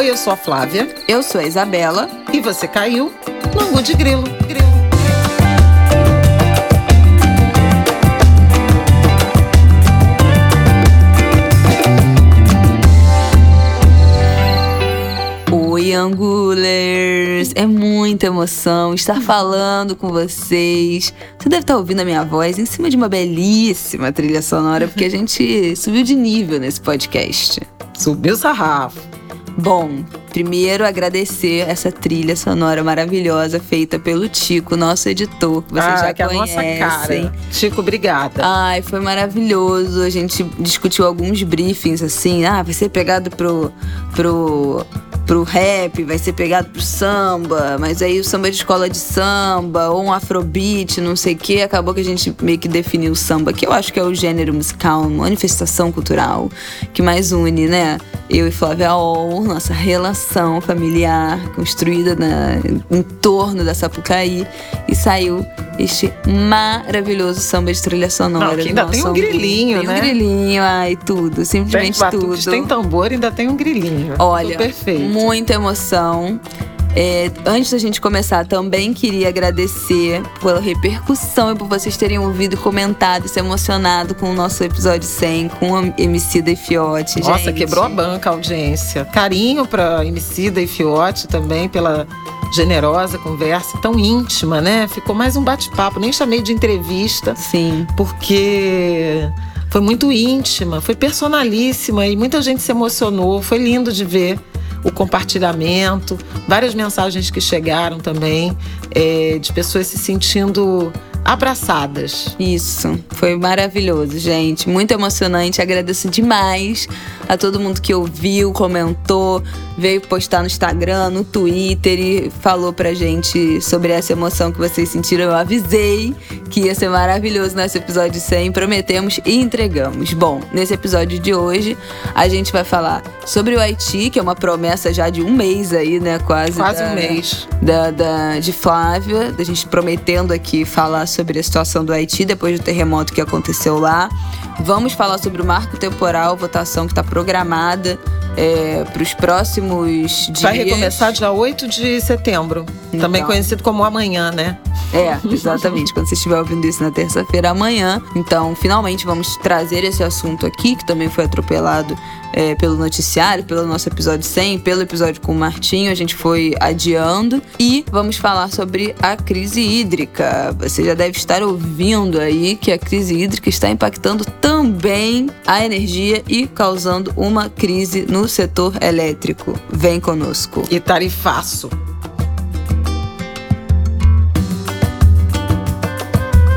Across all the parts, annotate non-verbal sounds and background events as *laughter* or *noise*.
Oi, eu sou a Flávia. Eu sou a Isabela. E você caiu no Angu de Grilo. Grilo. Oi, Angulers! É muita emoção estar falando com vocês. Você deve estar ouvindo a minha voz em cima de uma belíssima trilha sonora, porque a gente subiu de nível nesse podcast. Subiu o sarrafo. Bom, primeiro agradecer essa trilha sonora maravilhosa feita pelo Tico, nosso editor, que vocês ah, já que conhecem. É a nossa cara. Tico, obrigada. Ai, foi maravilhoso. A gente discutiu alguns briefings assim. Ah, vai ser pegado pro, pro pro rap, vai ser pegado pro samba, mas aí o samba de escola de samba, ou um afrobeat, não sei o que, acabou que a gente meio que definiu o samba, que eu acho que é o gênero musical, manifestação cultural que mais une, né? Eu e Flávia Ol, nossa relação familiar construída na, em torno da Sapucaí, e saiu este maravilhoso samba de trilha sonora. Não, que ainda tem um grilinho, tem né? Tem um grilinho, ai, tudo, simplesmente tudo. Tem tambor, ainda tem um grilinho. Olha, perfeito. muita emoção. É, antes da gente começar, também queria agradecer pela repercussão e por vocês terem ouvido, comentado, se emocionado com o nosso episódio 100, com a MC da Fiote. Nossa, gente. quebrou a banca a audiência. Carinho pra MC da Fiote também, pela generosa conversa, tão íntima, né? Ficou mais um bate-papo, nem chamei de entrevista. Sim. Porque foi muito íntima, foi personalíssima e muita gente se emocionou. Foi lindo de ver o compartilhamento, várias mensagens que chegaram também é, de pessoas se sentindo abraçadas. Isso, foi maravilhoso, gente. Muito emocionante. Agradeço demais a todo mundo que ouviu, comentou, veio postar no Instagram, no Twitter e falou pra gente sobre essa emoção que vocês sentiram. Eu avisei que ia ser maravilhoso nesse episódio 100, prometemos e entregamos. Bom, nesse episódio de hoje, a gente vai falar sobre o Haiti, que é uma promessa já de um mês aí, né? Quase. Quase da, um mês. Da, da, de Flávia, da gente prometendo aqui falar sobre a situação do Haiti depois do terremoto que aconteceu lá. Vamos falar sobre o marco temporal, votação que está programada é, para os próximos dias. Vai recomeçar dia 8 de setembro, então, também conhecido como amanhã, né? É, exatamente. Quando você estiver ouvindo isso na terça-feira, amanhã. Então, finalmente, vamos trazer esse assunto aqui, que também foi atropelado é, pelo noticiário, pelo nosso episódio 100, pelo episódio com o Martinho, a gente foi adiando. E vamos falar sobre a crise hídrica. Você já deve estar ouvindo aí que a crise hídrica está impactando também a energia e causando uma crise no setor elétrico. Vem conosco. E tarifaço.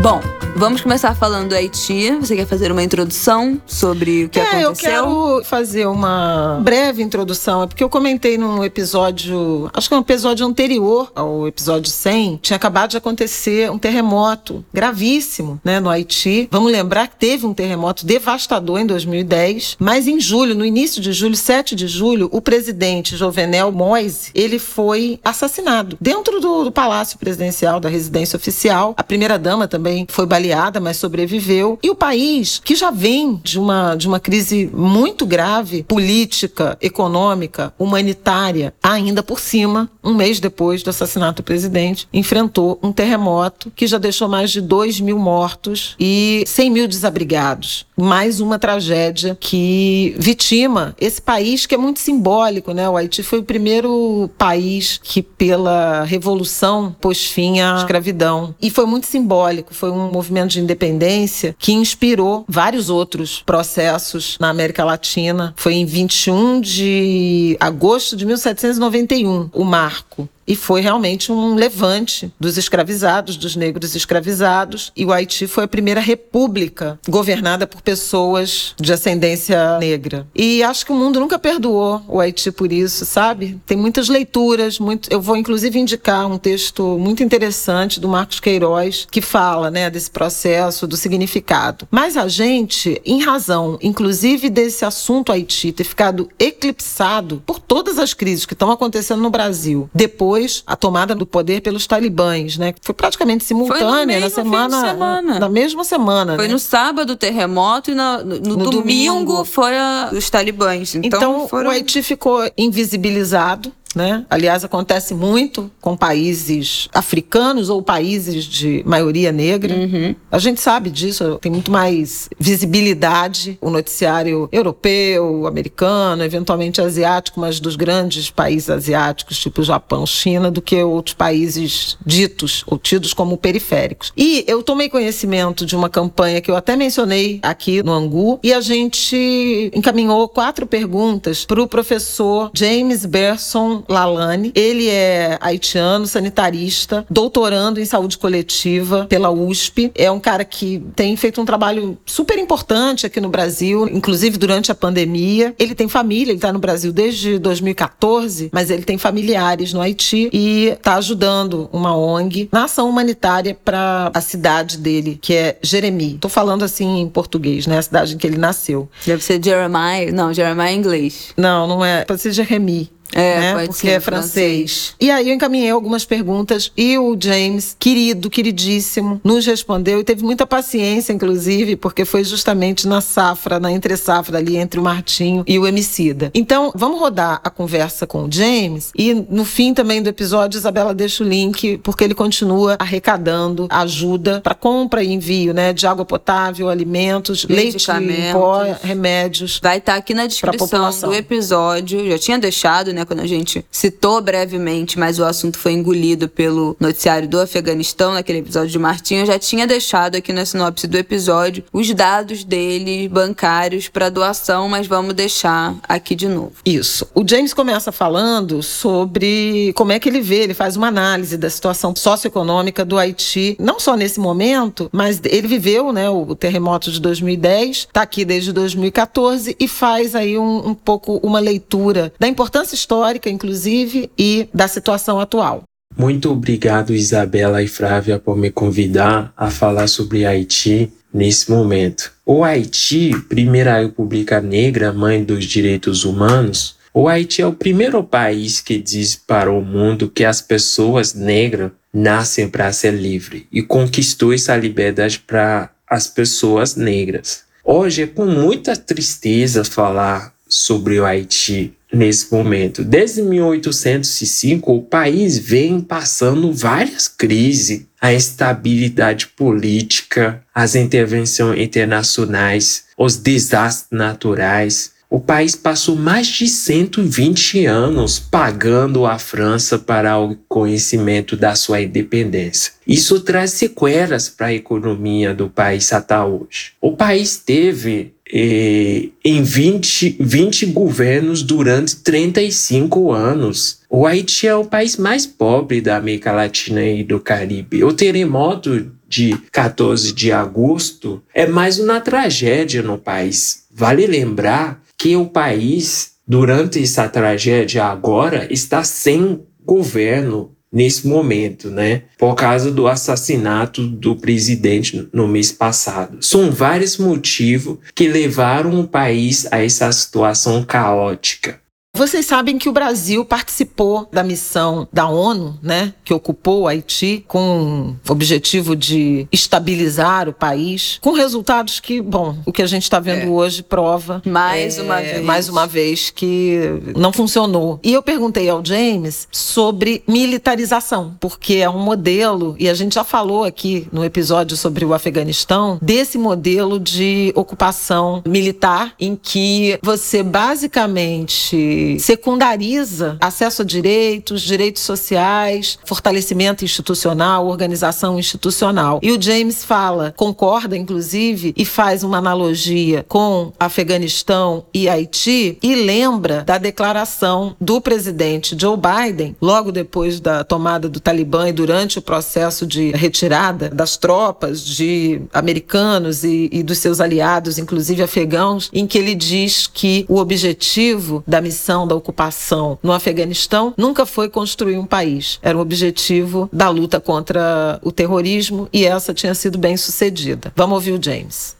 Bom, Vamos começar falando do Haiti. Você quer fazer uma introdução sobre o que é, aconteceu? Eu quero fazer uma breve introdução. É porque eu comentei num episódio, acho que é um episódio anterior ao episódio 100, tinha acabado de acontecer um terremoto gravíssimo né, no Haiti. Vamos lembrar que teve um terremoto devastador em 2010, mas em julho, no início de julho, 7 de julho, o presidente Jovenel Moise, ele foi assassinado dentro do, do Palácio Presidencial, da residência oficial. A primeira-dama também foi baleada baleada, mas sobreviveu. E o país, que já vem de uma, de uma crise muito grave, política, econômica, humanitária, ainda por cima, um mês depois do assassinato do presidente, enfrentou um terremoto que já deixou mais de 2 mil mortos e 100 mil desabrigados. Mais uma tragédia que vitima esse país que é muito simbólico, né? O Haiti foi o primeiro país que, pela revolução, pôs fim à escravidão. E foi muito simbólico, foi um movimento movimento de independência que inspirou vários outros processos na América Latina. Foi em 21 de agosto de 1791 o marco e foi realmente um levante dos escravizados, dos negros escravizados. E o Haiti foi a primeira república governada por pessoas de ascendência negra. E acho que o mundo nunca perdoou o Haiti por isso, sabe? Tem muitas leituras, muito... eu vou inclusive indicar um texto muito interessante do Marcos Queiroz que fala, né, desse processo, do significado. Mas a gente, em razão, inclusive desse assunto Haiti ter ficado eclipsado por todas as crises que estão acontecendo no Brasil, depois depois a tomada do poder pelos talibãs, né? Foi praticamente simultânea na semana, semana, na mesma semana. Foi né? no sábado o terremoto e no, no, no, No domingo, domingo. foi a, os talibãs. Então, Então, foram... o Haiti ficou invisibilizado. Né? Aliás, acontece muito com países africanos ou países de maioria negra. Uhum. A gente sabe disso, tem muito mais visibilidade o noticiário europeu, americano, eventualmente asiático, mas dos grandes países asiáticos, tipo Japão, China, do que outros países ditos ou tidos como periféricos. E eu tomei conhecimento de uma campanha que eu até mencionei aqui no Angu, e a gente encaminhou quatro perguntas para o professor James Berson Lalane. Ele é haitiano, sanitarista, doutorando em saúde coletiva pela USP. É um cara que tem feito um trabalho super importante aqui no Brasil, inclusive durante a pandemia. Ele tem família, ele está no Brasil desde 2014, mas ele tem familiares no Haiti e está ajudando uma ONG na ação humanitária para a cidade dele, que é Jeremi. Tô falando assim em português, né? A cidade em que ele nasceu. Deve ser Jeremiah. Não, Jeremiah é inglês. Não, não é. Pode ser Jeremi. É, né? pode Porque ser é francês. E aí eu encaminhei algumas perguntas e o James, querido, queridíssimo, nos respondeu e teve muita paciência, inclusive, porque foi justamente na safra, na entre safra ali entre o Martinho e o Emicida. Então, vamos rodar a conversa com o James e no fim também do episódio, Isabela deixa o link, porque ele continua arrecadando ajuda para compra e envio, né, de água potável, alimentos, leite em pó, remédios. Vai estar aqui na descrição do episódio. Já tinha deixado, né, quando a gente citou brevemente, mas o assunto foi engolido pelo noticiário do Afeganistão, naquele episódio de Martinho. Já tinha deixado aqui na sinopse do episódio os dados dele bancários para doação, mas vamos deixar aqui de novo. Isso. O James começa falando sobre como é que ele vê, ele faz uma análise da situação socioeconômica do Haiti, não só nesse momento, mas ele viveu né, o terremoto de 2010, está aqui desde 2014 e faz aí um, um pouco uma leitura da importância histórica, inclusive, e da situação atual. Muito obrigado, Isabela e Flávia, por me convidar a falar sobre Haiti nesse momento. O Haiti, primeira república negra, mãe dos direitos humanos, o Haiti é o primeiro país que diz para o mundo que as pessoas negras nascem para ser livres e conquistou essa liberdade para as pessoas negras. Hoje é com muita tristeza falar sobre o Haiti nesse momento. Desde 1805, o país vem passando várias crises. A instabilidade política, as intervenções internacionais, os desastres naturais. O país passou mais de 120 anos pagando a França para o conhecimento da sua independência. Isso traz sequelas para a economia do país até hoje. O país teve eh, em 20, 20 governos durante 35 anos. O Haiti é o país mais pobre da América Latina e do Caribe. O terremoto de 14 de agosto é mais uma tragédia no país. Vale lembrar que o país, durante essa tragédia agora, está sem governo nesse momento, né? Por causa do assassinato do presidente no mês passado. São vários motivos que levaram o país a essa situação caótica. Vocês sabem que o Brasil participou da missão da ONU, né, que ocupou o Haiti com o objetivo de estabilizar o país, com resultados que, bom, o que a gente está vendo É. hoje prova Mais é, uma vez. mais uma vez que não funcionou. E eu perguntei ao James sobre militarização, porque é um modelo e a gente já falou aqui no episódio sobre o Afeganistão desse modelo de ocupação militar em que você basicamente secundariza acesso a direitos, direitos sociais, fortalecimento institucional, organização institucional. E o James fala, concorda inclusive, e faz uma analogia com Afeganistão e Haiti e lembra da declaração do presidente Joe Biden, logo depois da tomada do Talibã e durante o processo de retirada das tropas de americanos e, e dos seus aliados, inclusive afegãos, em que ele diz que o objetivo da missão da ocupação no Afeganistão nunca foi construir um país. Era o objetivo da luta contra o terrorismo e essa tinha sido bem sucedida. Vamos ouvir o James.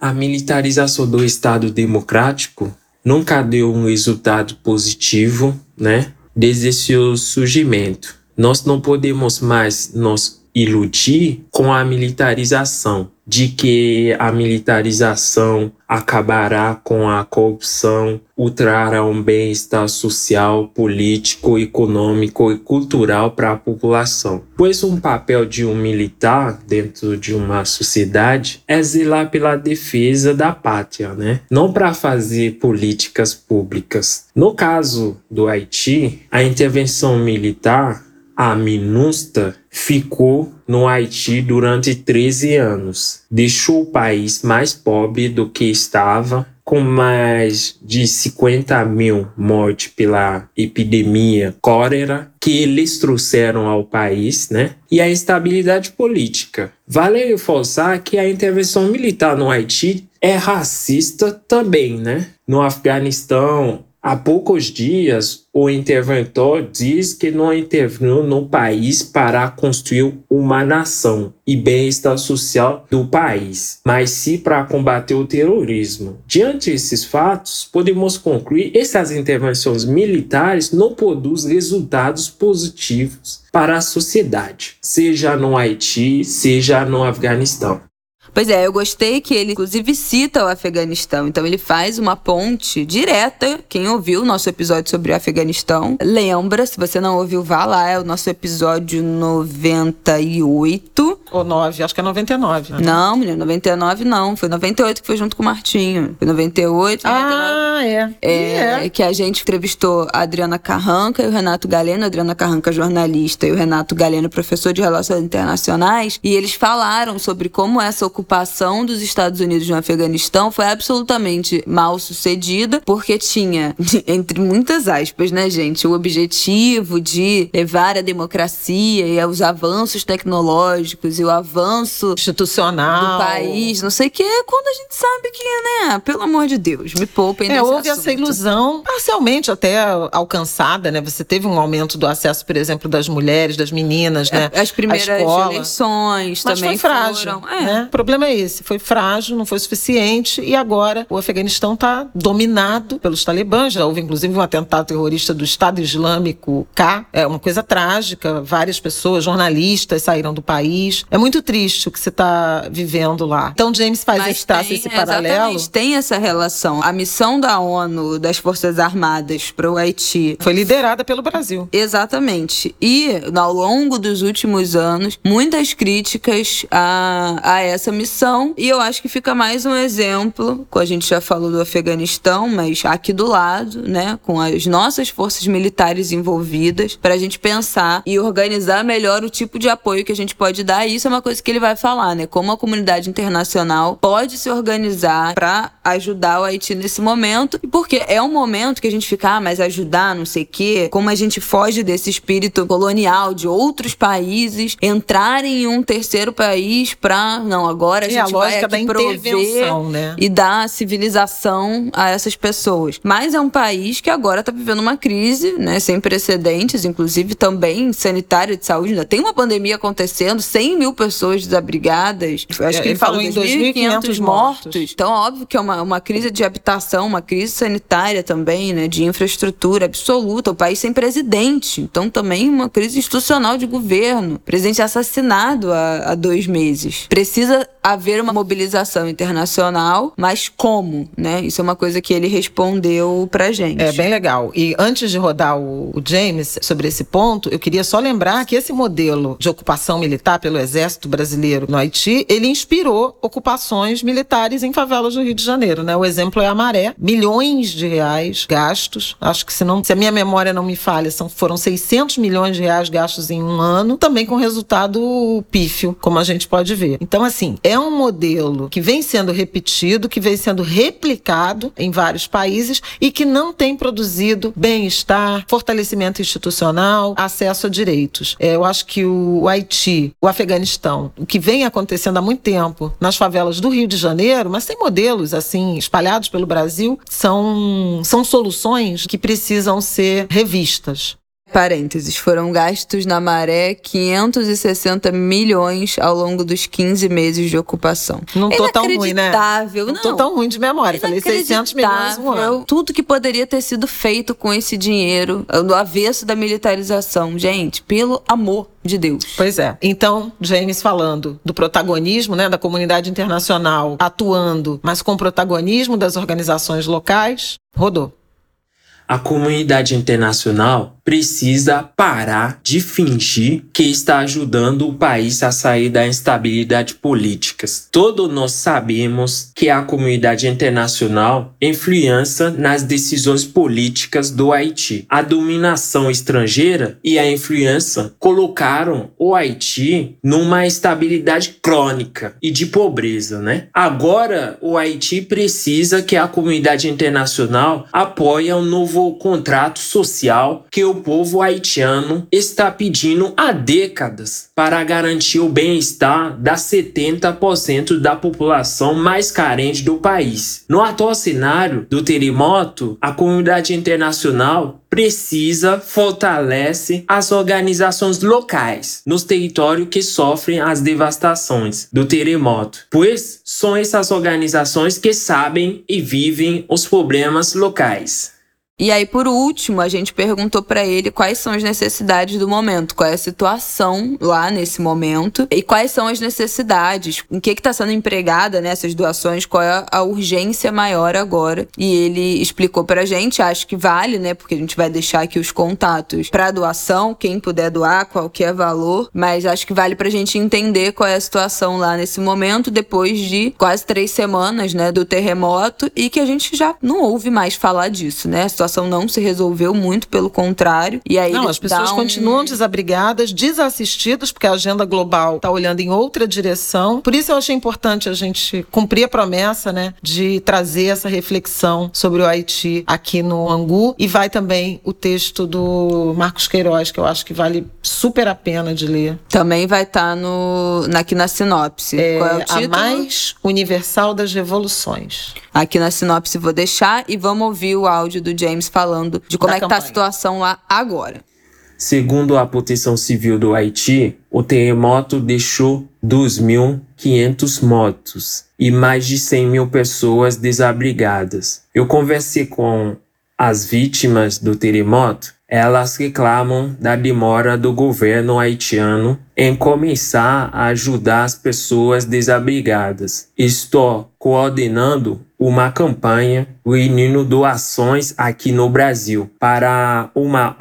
A militarização do Estado democrático nunca deu um resultado positivo, né? desde seu surgimento. Nós não podemos mais nos iludir com a militarização, de que a militarização acabará com a corrupção, ultrará um bem-estar social, político, econômico e cultural para a população. Pois um papel de um militar dentro de uma sociedade é zelar pela defesa da pátria, né? Não para fazer políticas públicas. No caso do Haiti, a intervenção militar a MINUSTA ficou no Haiti durante 13 anos. Deixou o país mais pobre do que estava, com mais de 50 mil mortes pela epidemia cólera que eles trouxeram ao país, né? E a instabilidade política. Vale reforçar que a intervenção militar no Haiti é racista também, né? No Afeganistão, Há poucos dias, o interventor diz que não interviu no país para construir uma nação e bem-estar social do país, mas sim para combater o terrorismo. Diante desses fatos, podemos concluir que essas intervenções militares não produzem resultados positivos para a sociedade, seja no Haiti, seja no Afeganistão. Pois é, eu gostei que ele, inclusive, cita o Afeganistão. Então, ele faz uma ponte direta. Quem ouviu o nosso episódio sobre o Afeganistão, lembra. Se você não ouviu, vá lá. É o nosso episódio 98. Ou 9, acho que é 99. Né? Não, menino, 99 não. Foi 98 que foi junto com o Martinho. Foi 98. Ah, 99. é. É, é. Que a gente entrevistou a Adriana Carranca e o Renato Galeno. A Adriana Carranca, jornalista, e o Renato Galeno, professor de Relações Internacionais. E eles falaram sobre como essa ocupação ocupação dos Estados Unidos no Afeganistão foi absolutamente mal sucedida, porque tinha, *laughs* entre muitas aspas, né, gente, o objetivo de levar a democracia e os avanços tecnológicos e o avanço institucional do país, não sei o que, quando a gente sabe que, né, pelo amor de Deus, me poupem É, houve assunto. essa ilusão, parcialmente até alcançada, né? Você teve um aumento do acesso, por exemplo, das mulheres, das meninas, né? As primeiras eleições Mas também foi frágil, foram. É. Né? problema é esse. Foi frágil, não foi suficiente e agora o Afeganistão está dominado pelos talibãs. Já houve inclusive um atentado terrorista do Estado Islâmico cá. É uma coisa trágica. Várias pessoas, jornalistas saíram do país. É muito triste o que você está vivendo lá. Então James faz Mas esse, traço, tem, esse paralelo. Tem essa relação. A missão da ONU, das Forças Armadas para o Haiti. Foi liderada pelo Brasil. Exatamente. E ao longo dos últimos anos, muitas críticas a, a essa missão. E eu acho que fica mais um exemplo, a gente já falou do Afeganistão, mas aqui do lado, né, com as nossas forças militares envolvidas, para a gente pensar e organizar melhor o tipo de apoio que a gente pode dar. E isso é uma coisa que ele vai falar, né? Como a comunidade internacional pode se organizar para ajudar o Haiti nesse momento. E porque é um momento que a gente fica, ah, mas ajudar, não sei o quê, como a gente foge desse espírito colonial de outros países entrarem em um terceiro país para não, agora agora a gente é a vai da intervenção, né? e dar civilização a essas pessoas. Mas é um país que agora está vivendo uma crise, né, sem precedentes, inclusive também sanitária de saúde. Ainda tem uma pandemia acontecendo, 100 mil pessoas desabrigadas. Acho é, que ele, falou em 2.500 mortos. mortos. Então, óbvio que é uma, uma crise de habitação, uma crise sanitária também, né, de infraestrutura absoluta. O país sem presidente. Então, também uma crise institucional de governo. Presidente assassinado há, há dois meses. Precisa haver uma mobilização internacional, mas como, né? Isso é uma coisa que ele respondeu pra gente. É bem legal. E antes de rodar o, o James sobre esse ponto, eu queria só lembrar que esse modelo de ocupação militar pelo exército brasileiro no Haiti, ele inspirou ocupações militares em favelas do Rio de Janeiro, né? O exemplo é a Maré, milhões de reais gastos. Acho que se não, se a minha memória não me falha, são, foram 600 milhões de reais gastos em um ano, também com resultado pífio, como a gente pode ver. Então assim, é um modelo que vem sendo repetido, que vem sendo replicado em vários países e que não tem produzido bem-estar, fortalecimento institucional, acesso a direitos. É, eu acho que o Haiti, o Afeganistão, o que vem acontecendo há muito tempo nas favelas do Rio de Janeiro, mas tem modelos assim espalhados pelo Brasil, são, são soluções que precisam ser revistas. Parênteses, foram gastos na maré 560 milhões ao longo dos 15 meses de ocupação. Não tô tão ruim, né? Inacreditável, Não, tô tão ruim de memória. Falei 600 milhões um ano. Tudo que poderia ter sido feito com esse dinheiro, no avesso da militarização. Gente, pelo amor de Deus. Pois é. Então, James falando do protagonismo, né, da comunidade internacional atuando, mas com o protagonismo das organizações locais, rodou. A comunidade internacional precisa parar de fingir que está ajudando o país a sair da instabilidade política. Todos nós sabemos que a comunidade internacional influencia nas decisões políticas do Haiti. A dominação estrangeira e a influência colocaram o Haiti numa estabilidade crônica e de pobreza, né? Agora o Haiti precisa que a comunidade internacional apoie um novo contrato social que o povo haitiano está pedindo há décadas para garantir o bem-estar das 70% da população mais carente do país. No atual cenário do terremoto, a comunidade internacional precisa fortalece as organizações locais nos territórios que sofrem as devastações do terremoto, pois são essas organizações que sabem e vivem os problemas locais. E aí, por último, a gente perguntou para ele quais são as necessidades do momento, qual é a situação lá nesse momento e quais são as necessidades, em que está sendo empregada nessas né, doações, qual é a urgência maior agora. E ele explicou para a gente, acho que vale, né, porque a gente vai deixar aqui os contatos para doação, quem puder doar, qualquer valor, mas acho que vale para a gente entender qual é a situação lá nesse momento, depois de quase três semanas, né, do terremoto e que a gente já não ouve mais falar disso, né? A situação não se resolveu, muito pelo contrário. E aí não, as pessoas um... continuam desabrigadas, desassistidas, porque a agenda global está olhando em outra direção. Por isso eu achei importante a gente cumprir a promessa, né, de trazer essa reflexão sobre o Haiti aqui no Angu. E vai também o texto do Marcos Queiroz, que eu acho que vale super a pena de ler. Também vai estar tá no, aqui na sinopse. É, Qual é o título? A mais universal das revoluções. Aqui na sinopse vou deixar e vamos ouvir o áudio do James falando de como da é que tá a situação lá agora. Segundo a Proteção Civil do Haiti, o terremoto deixou 2.500 mortos e mais de 100 mil pessoas desabrigadas. Eu conversei com as vítimas do terremoto elas reclamam da demora do governo haitiano em começar a ajudar as pessoas desabrigadas. Estou coordenando uma campanha reunindo doações aqui no Brasil para uma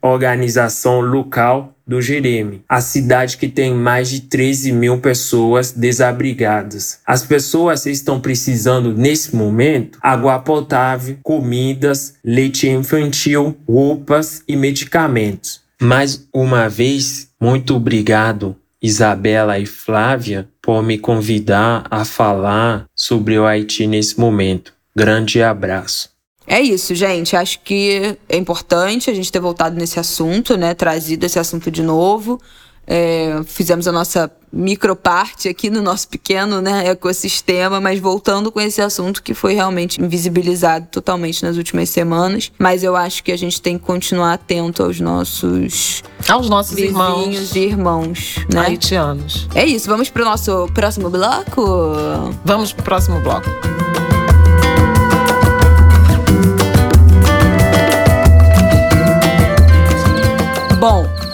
organização local do Jereme, a cidade que tem mais de 13 mil pessoas desabrigadas. As pessoas estão precisando, nesse momento, água potável, comidas, leite infantil, roupas e medicamentos. Mais uma vez, muito obrigado, Isabela e Flávia, por me convidar a falar sobre o Haiti nesse momento. Grande abraço. É isso, gente. Acho que é importante a gente ter voltado nesse assunto, né? Trazido esse assunto de novo. É, fizemos a nossa microparte aqui no nosso pequeno né, ecossistema, mas voltando com esse assunto que foi realmente invisibilizado totalmente nas últimas semanas. Mas eu acho que a gente tem que continuar atento aos nossos aos nossos irmãos e irmãos né? haitianos. É isso. Vamos para o nosso próximo bloco. Vamos para o próximo bloco.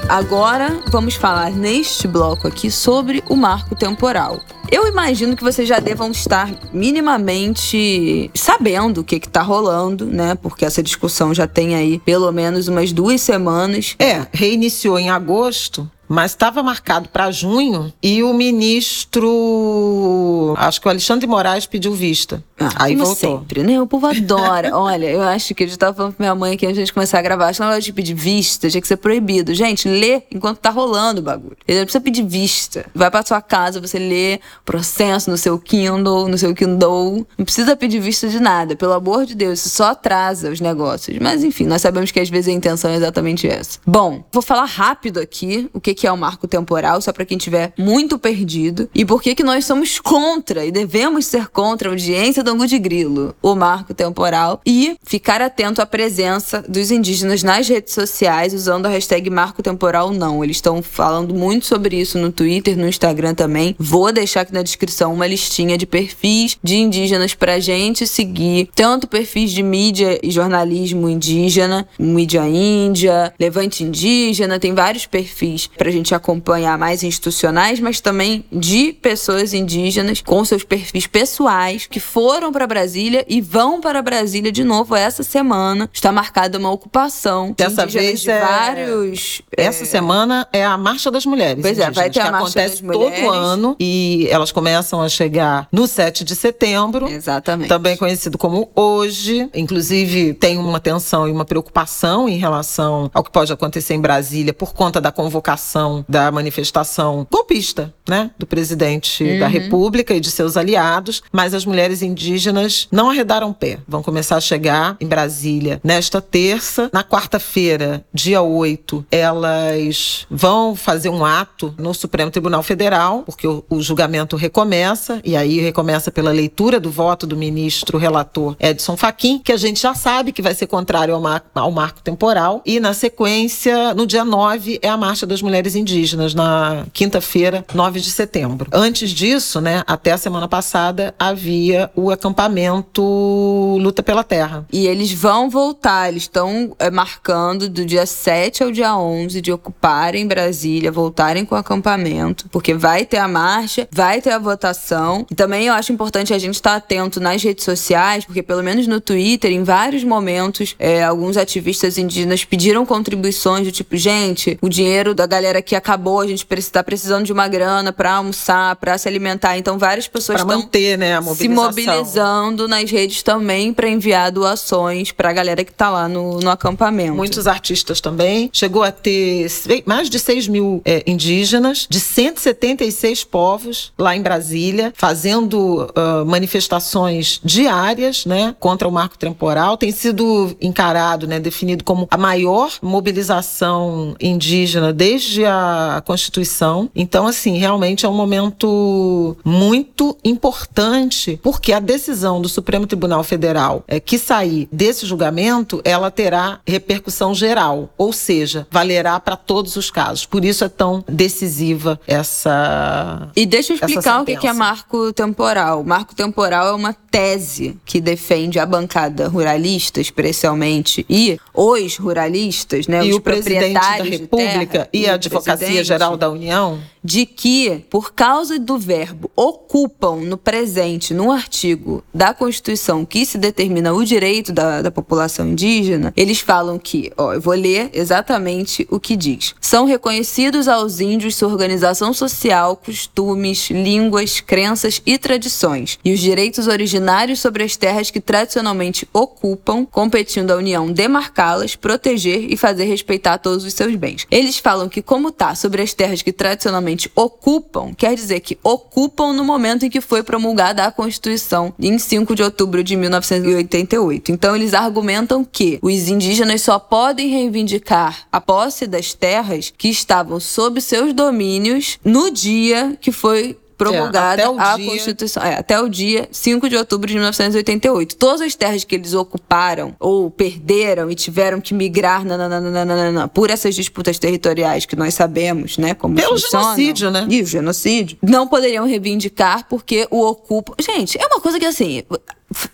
Agora vamos falar neste bloco aqui sobre o marco temporal. Eu imagino que vocês já devam estar minimamente sabendo o que está rolando, né? Porque essa discussão já tem aí pelo menos umas duas semanas. É, reiniciou em agosto mas estava marcado para junho e o ministro, acho que o Alexandre Moraes pediu vista. Ah, Aí como voltou. sempre, né? O povo adora. *laughs* Olha, eu acho que eu já estava falando pra minha mãe que antes de a gente começar a gravar, acho que não de pedir vista, tinha que ser proibido. Gente, lê enquanto tá rolando o bagulho. Ele não precisa pedir vista. Vai pra sua casa, você lê processo no seu Kindle, no seu Kindle. Não precisa pedir vista de nada, pelo amor de Deus. Isso só atrasa os negócios. Mas enfim, nós sabemos que às vezes a intenção é exatamente essa. Bom, vou falar rápido aqui o que que é o marco temporal, só para quem tiver muito perdido, e por que que nós somos contra e devemos ser contra a audiência do Angu de Grilo, o marco temporal, e ficar atento à presença dos indígenas nas redes sociais usando a hashtag marco temporal não. Eles estão falando muito sobre isso no Twitter, no Instagram também. Vou deixar aqui na descrição uma listinha de perfis de indígenas pra gente seguir, tanto perfis de mídia e jornalismo indígena, mídia índia, levante indígena, tem vários perfis pra gente acompanhar mais institucionais, mas também de pessoas indígenas com seus perfis pessoais que foram para Brasília e vão para Brasília de novo essa semana. Está marcada uma ocupação de Dessa vez de é- vários Essa semana é a Marcha das Mulheres. Pois é, vai ter a que Marcha acontece das Mulheres. todo ano e elas começam a chegar no 7 de setembro. Exatamente. Também conhecido como hoje. Inclusive, tem uma tensão e uma preocupação em relação ao que pode acontecer em Brasília por conta da convocação da manifestação golpista, né? Do presidente da República e de seus aliados. Mas as mulheres indígenas não arredaram pé. Vão começar a chegar em Brasília nesta terça. Na quarta-feira, dia 8, elas vão fazer um ato no Supremo Tribunal Federal, porque o, o julgamento recomeça, e aí recomeça pela leitura do voto do ministro relator Edson Fachin, que a gente já sabe que vai ser contrário ao, mar- ao marco temporal. E na sequência, no dia 9, é a Marcha das Mulheres Indígenas, na quinta-feira, 9 de setembro. Antes disso, né, até a semana passada, havia o acampamento Luta pela Terra. E eles vão voltar, eles estão é, marcando do dia 7 ao dia 11 de ocuparem Brasília, voltarem com o acampamento, porque vai ter a marcha, vai ter a votação. E também eu acho importante a gente estar atento nas redes sociais, porque pelo menos no Twitter, em vários momentos, é, alguns ativistas indígenas pediram contribuições do tipo, gente, o dinheiro da galera que acabou, a gente está precisando de uma grana pra almoçar, pra se alimentar. Então várias pessoas Para estão manter né, a se mobilizando nas redes também para enviar doações pra galera que tá lá no, no acampamento. Muitos artistas também. Chegou a ter mais de 6 mil é, indígenas, de 176 povos lá em Brasília, fazendo ah, manifestações diárias né, contra o marco temporal. Tem sido encarado, né, definido como a maior mobilização indígena desde a Constituição. Então, assim, realmente é um momento muito importante, porque a decisão do Supremo Tribunal Federal é, que sair desse julgamento, ela terá repercussão geral, ou seja, valerá para todos os casos. Por isso é tão decisiva essa. E deixa eu explicar o que é marco temporal. Marco temporal é uma tese que defende a bancada ruralista, especialmente, e os ruralistas, né, E os o presidente da República terra, e a Advocacia Geral da União de que, por causa do verbo ocupam no presente, num artigo da Constituição que se determina o direito da, da população indígena, eles falam que, ó, eu vou ler exatamente o que diz. São reconhecidos aos índios sua organização social, costumes, línguas, crenças e tradições, e os direitos originários sobre as terras que tradicionalmente ocupam, competindo à União demarcá-las, proteger e fazer respeitar todos os seus bens. Eles falam que, como tá sobre as terras que tradicionalmente ocupam, quer dizer que ocupam no momento em que foi promulgada a Constituição, em 5 de outubro de 1988. Então, eles argumentam que os indígenas só podem reivindicar a posse das terras que estavam sob seus domínios no dia que foi promulgada o a dia- Constituição. É, até o dia 5 de outubro de 1988. Todas as terras que eles ocuparam ou perderam e tiveram que migrar nananana, por essas disputas territoriais que nós sabemos, né? Como Pelo funcionam. genocídio, né? E o genocídio. Não poderiam reivindicar porque o ocupa. Gente, é uma coisa que assim.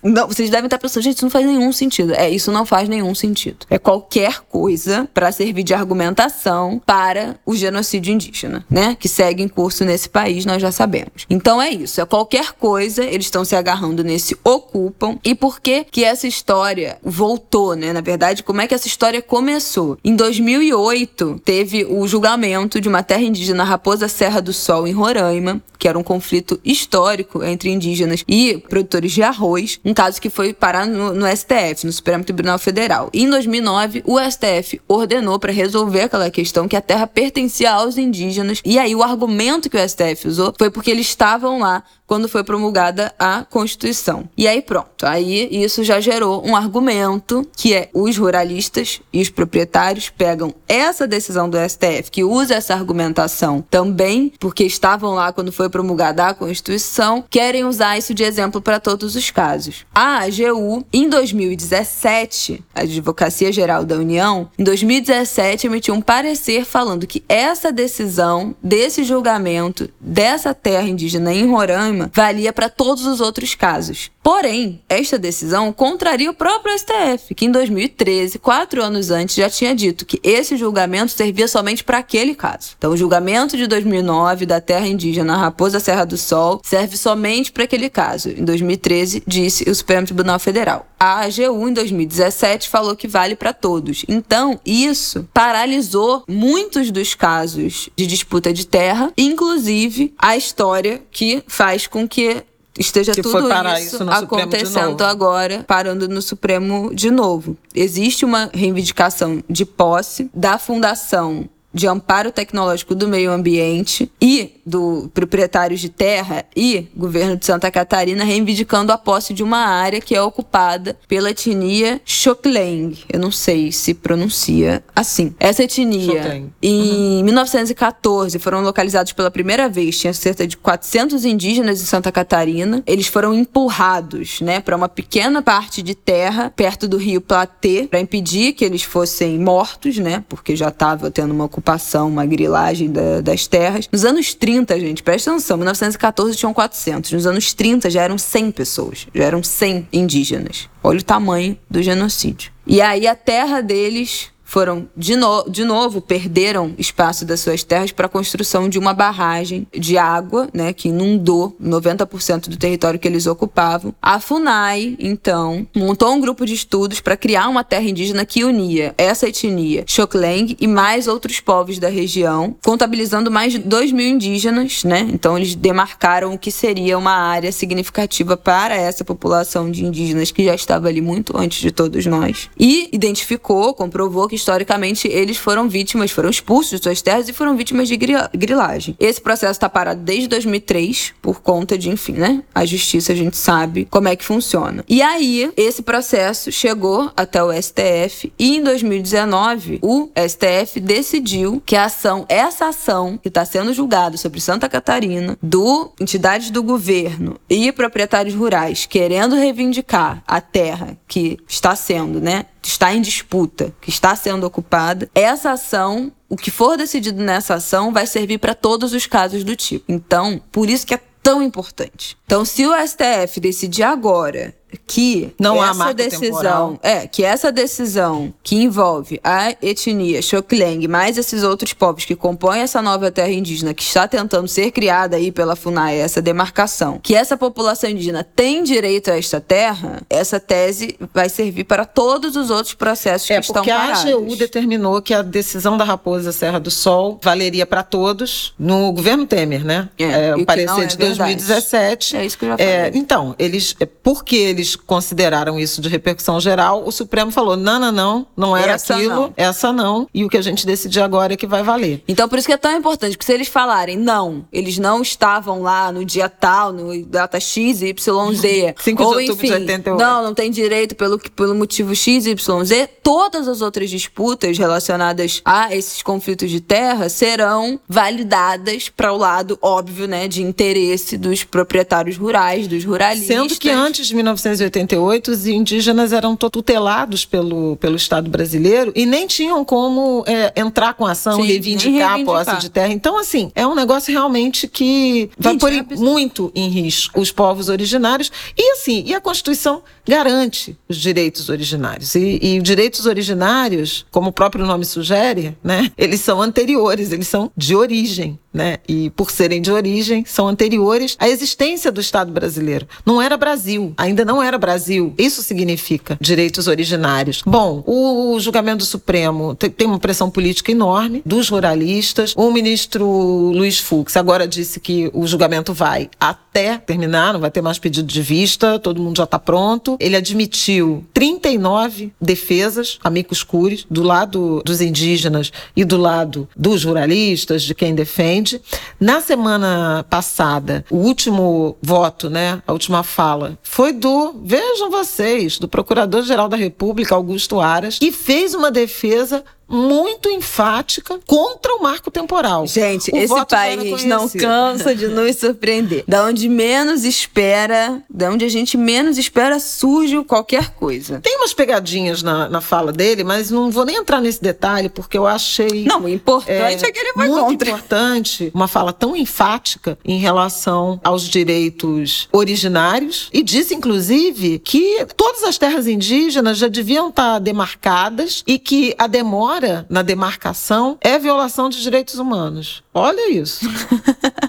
Não, vocês devem estar pensando, gente, isso não faz nenhum sentido. É, isso não faz nenhum sentido. É qualquer coisa para servir de argumentação para o genocídio indígena, né? Que segue em curso nesse país, nós já sabemos. Então é isso, é qualquer coisa, eles estão se agarrando nesse ocupam. E por que que essa história voltou, né? Na verdade, como é que essa história começou? Em 2008, teve o julgamento de uma terra indígena Raposa Serra do Sol em Roraima, que era um conflito histórico entre indígenas e produtores de arroz. 2003, um caso que foi parar no, no STF, no Supremo Tribunal Federal. E em 2009, o STF ordenou para resolver aquela questão que a terra pertencia aos indígenas. E aí o argumento que o STF usou foi porque eles estavam lá quando foi promulgada a Constituição. E aí pronto, aí isso já gerou um argumento que é os ruralistas e os proprietários pegam essa decisão do STF que usa essa argumentação também porque estavam lá quando foi promulgada a Constituição, querem usar isso de exemplo para todos os casos. A AGU em 2017, a Advocacia Geral da União, em 2017 emitiu um parecer falando que essa decisão desse julgamento dessa terra indígena em Roraima valia para todos os outros casos. Porém, esta decisão contraria o próprio STF, que em 2013, quatro anos antes, já tinha dito que esse julgamento servia somente para aquele caso. Então, o julgamento de 2009 da terra indígena Raposa Serra do Sol serve somente para aquele caso. Em 2013, disse o Supremo Tribunal Federal. A AGU, em 2017, falou que vale para todos. Então, isso paralisou muitos dos casos de disputa de terra, inclusive a história que faz com que esteja Que tudo isso, isso acontecendo agora, parando no Supremo de novo. Existe uma reivindicação de posse da Fundação de Amparo Tecnológico do Meio Ambiente e do proprietários de terra e governo de Santa Catarina reivindicando a posse de uma área que é ocupada pela etnia Xokleng. Eu não sei se pronuncia assim. Essa etnia, Xokleng. em 1914, foram localizados pela primeira vez. Tinha cerca de 400 indígenas em Santa Catarina. Eles foram empurrados, né, para uma pequena parte de terra perto do rio Platê para impedir que eles fossem mortos, né, porque já estava tendo uma ocupação, uma grilagem da- das terras. Nos anos 30, gente, presta atenção, 1914 tinham 400. Nos anos 30 já eram 100 pessoas, já eram 100 indígenas. Olha o tamanho do genocídio. E aí a terra deles foram de, no- de novo perderam espaço das suas terras para a construção de uma barragem de água, né, que inundou 90% do território que eles ocupavam. A Funai, então, montou um grupo de estudos para criar uma terra indígena que unia essa etnia Xokleng e mais outros povos da região, contabilizando mais de 2 mil indígenas, né? Então eles demarcaram o que seria uma área significativa para essa população de indígenas que já estava ali muito antes de todos nós. E identificou, comprovou que historicamente eles foram vítimas, foram expulsos de suas terras e foram vítimas de gri- grilagem. Esse processo está parado desde 2003 por conta de, enfim, né? A justiça a gente sabe como é que funciona. E aí, esse processo chegou até o STF e em 2019 o STF decidiu que a ação, essa ação que está sendo julgada sobre Santa Catarina, do entidades do governo e proprietários rurais querendo reivindicar a terra que está sendo, né? Está em disputa, que está sendo ocupada. Essa ação, o que for decidido nessa ação, vai servir para todos os casos do tipo. Então, por isso que é tão importante. Então, se o STF decidir agora que Não há essa marco decisão, temporal. é, que essa decisão que envolve a etnia Xokleng mais esses outros povos que compõem essa nova terra indígena que está tentando ser criada aí pela FUNAI, essa demarcação, que essa população indígena tem direito a esta terra, essa tese vai servir para todos os outros processos É que estão porque a parados. AGU determinou que a decisão da Raposa Serra do Sol valeria para todos no governo Temer, né? É, e o parecer é de verdade. 2017. É isso que eu já É, falei. então, eles, é, porque eles consideraram isso de repercussão geral, o Supremo falou: não, não, não, não era Essa aquilo, não. essa não. E o que a gente decidir agora é que vai valer. Então, por isso que é tão importante, porque se eles falarem não, eles não estavam lá no dia tal, no data X, Y, Z. *laughs* 5 de ou outubro de enfim, 88. não, não tem direito pelo, pelo motivo X, Y, Z, todas as outras disputas relacionadas a esses conflitos de terra serão validadas para o lado, óbvio, né, de interesse dos proprietários rurais, dos ruralistas. Sendo que antes de 1988, os indígenas eram tutelados pelo, pelo Estado brasileiro e nem tinham como é, entrar com ação, Sim, nem reivindicar, a reivindicar. posse de terra. Então, assim, é um negócio realmente que vai pôr é muito em risco os povos originários. E, assim, e a Constituição garante os direitos originários. E, e os direitos originários, como o próprio nome sugere, né, eles são anteriores, eles são de origem. Né? E por serem de origem, são anteriores à existência do Estado brasileiro. Não era Brasil, ainda não era Brasil. Isso significa direitos originários. Bom, o, julgamento do Supremo te- tem uma pressão política enorme dos ruralistas. O ministro Luiz Fux agora disse que o julgamento vai até até terminar, não vai ter mais pedido de vista, todo mundo já está pronto. Ele admitiu 39 defesas, amigos cures, do lado dos indígenas e do lado dos ruralistas, de quem defende. Na semana passada, o último voto, né, a última fala, foi do, vejam vocês, do Procurador-Geral da República, Augusto Aras, que fez uma defesa muito enfática contra o marco temporal. Gente, O esse país não cansa de nos surpreender. Da onde menos espera, da onde a gente menos espera, surge qualquer coisa. Tem umas pegadinhas na, na fala dele, mas não vou nem entrar nesse detalhe, porque eu achei. Não, o importante é, que ele vai muito contra. importante uma fala tão enfática em relação aos direitos originários e disse inclusive que todas as terras indígenas já deviam estar demarcadas e que a demora na demarcação é violação de direitos humanos. Olha isso. *laughs*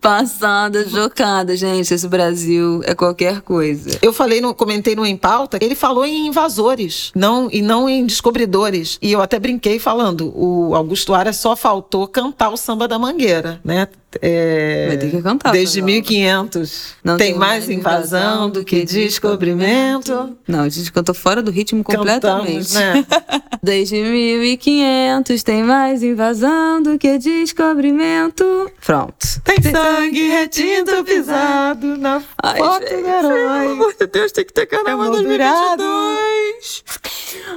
Passada, chocada, gente. Esse Brasil é qualquer coisa. Eu falei, no, comentei no Em Pauta, ele falou em invasores, não e não em descobridores. E eu até brinquei falando, o Augusto Aras só faltou cantar o samba da Mangueira, né? É, Vai ter que cantar, Desde Fernanda. 1500. Não tem tem mais invasão do que descobrimento. Não, a gente cantou fora do ritmo completamente. Cantamos, né? *laughs* Desde 1500 tem mais invasão do que descobrimento. Pronto. Tem sangue retinto pisado na Ai, foto gente, do herói. de Deus, tem que ter carnaval Emoldurado. 2022.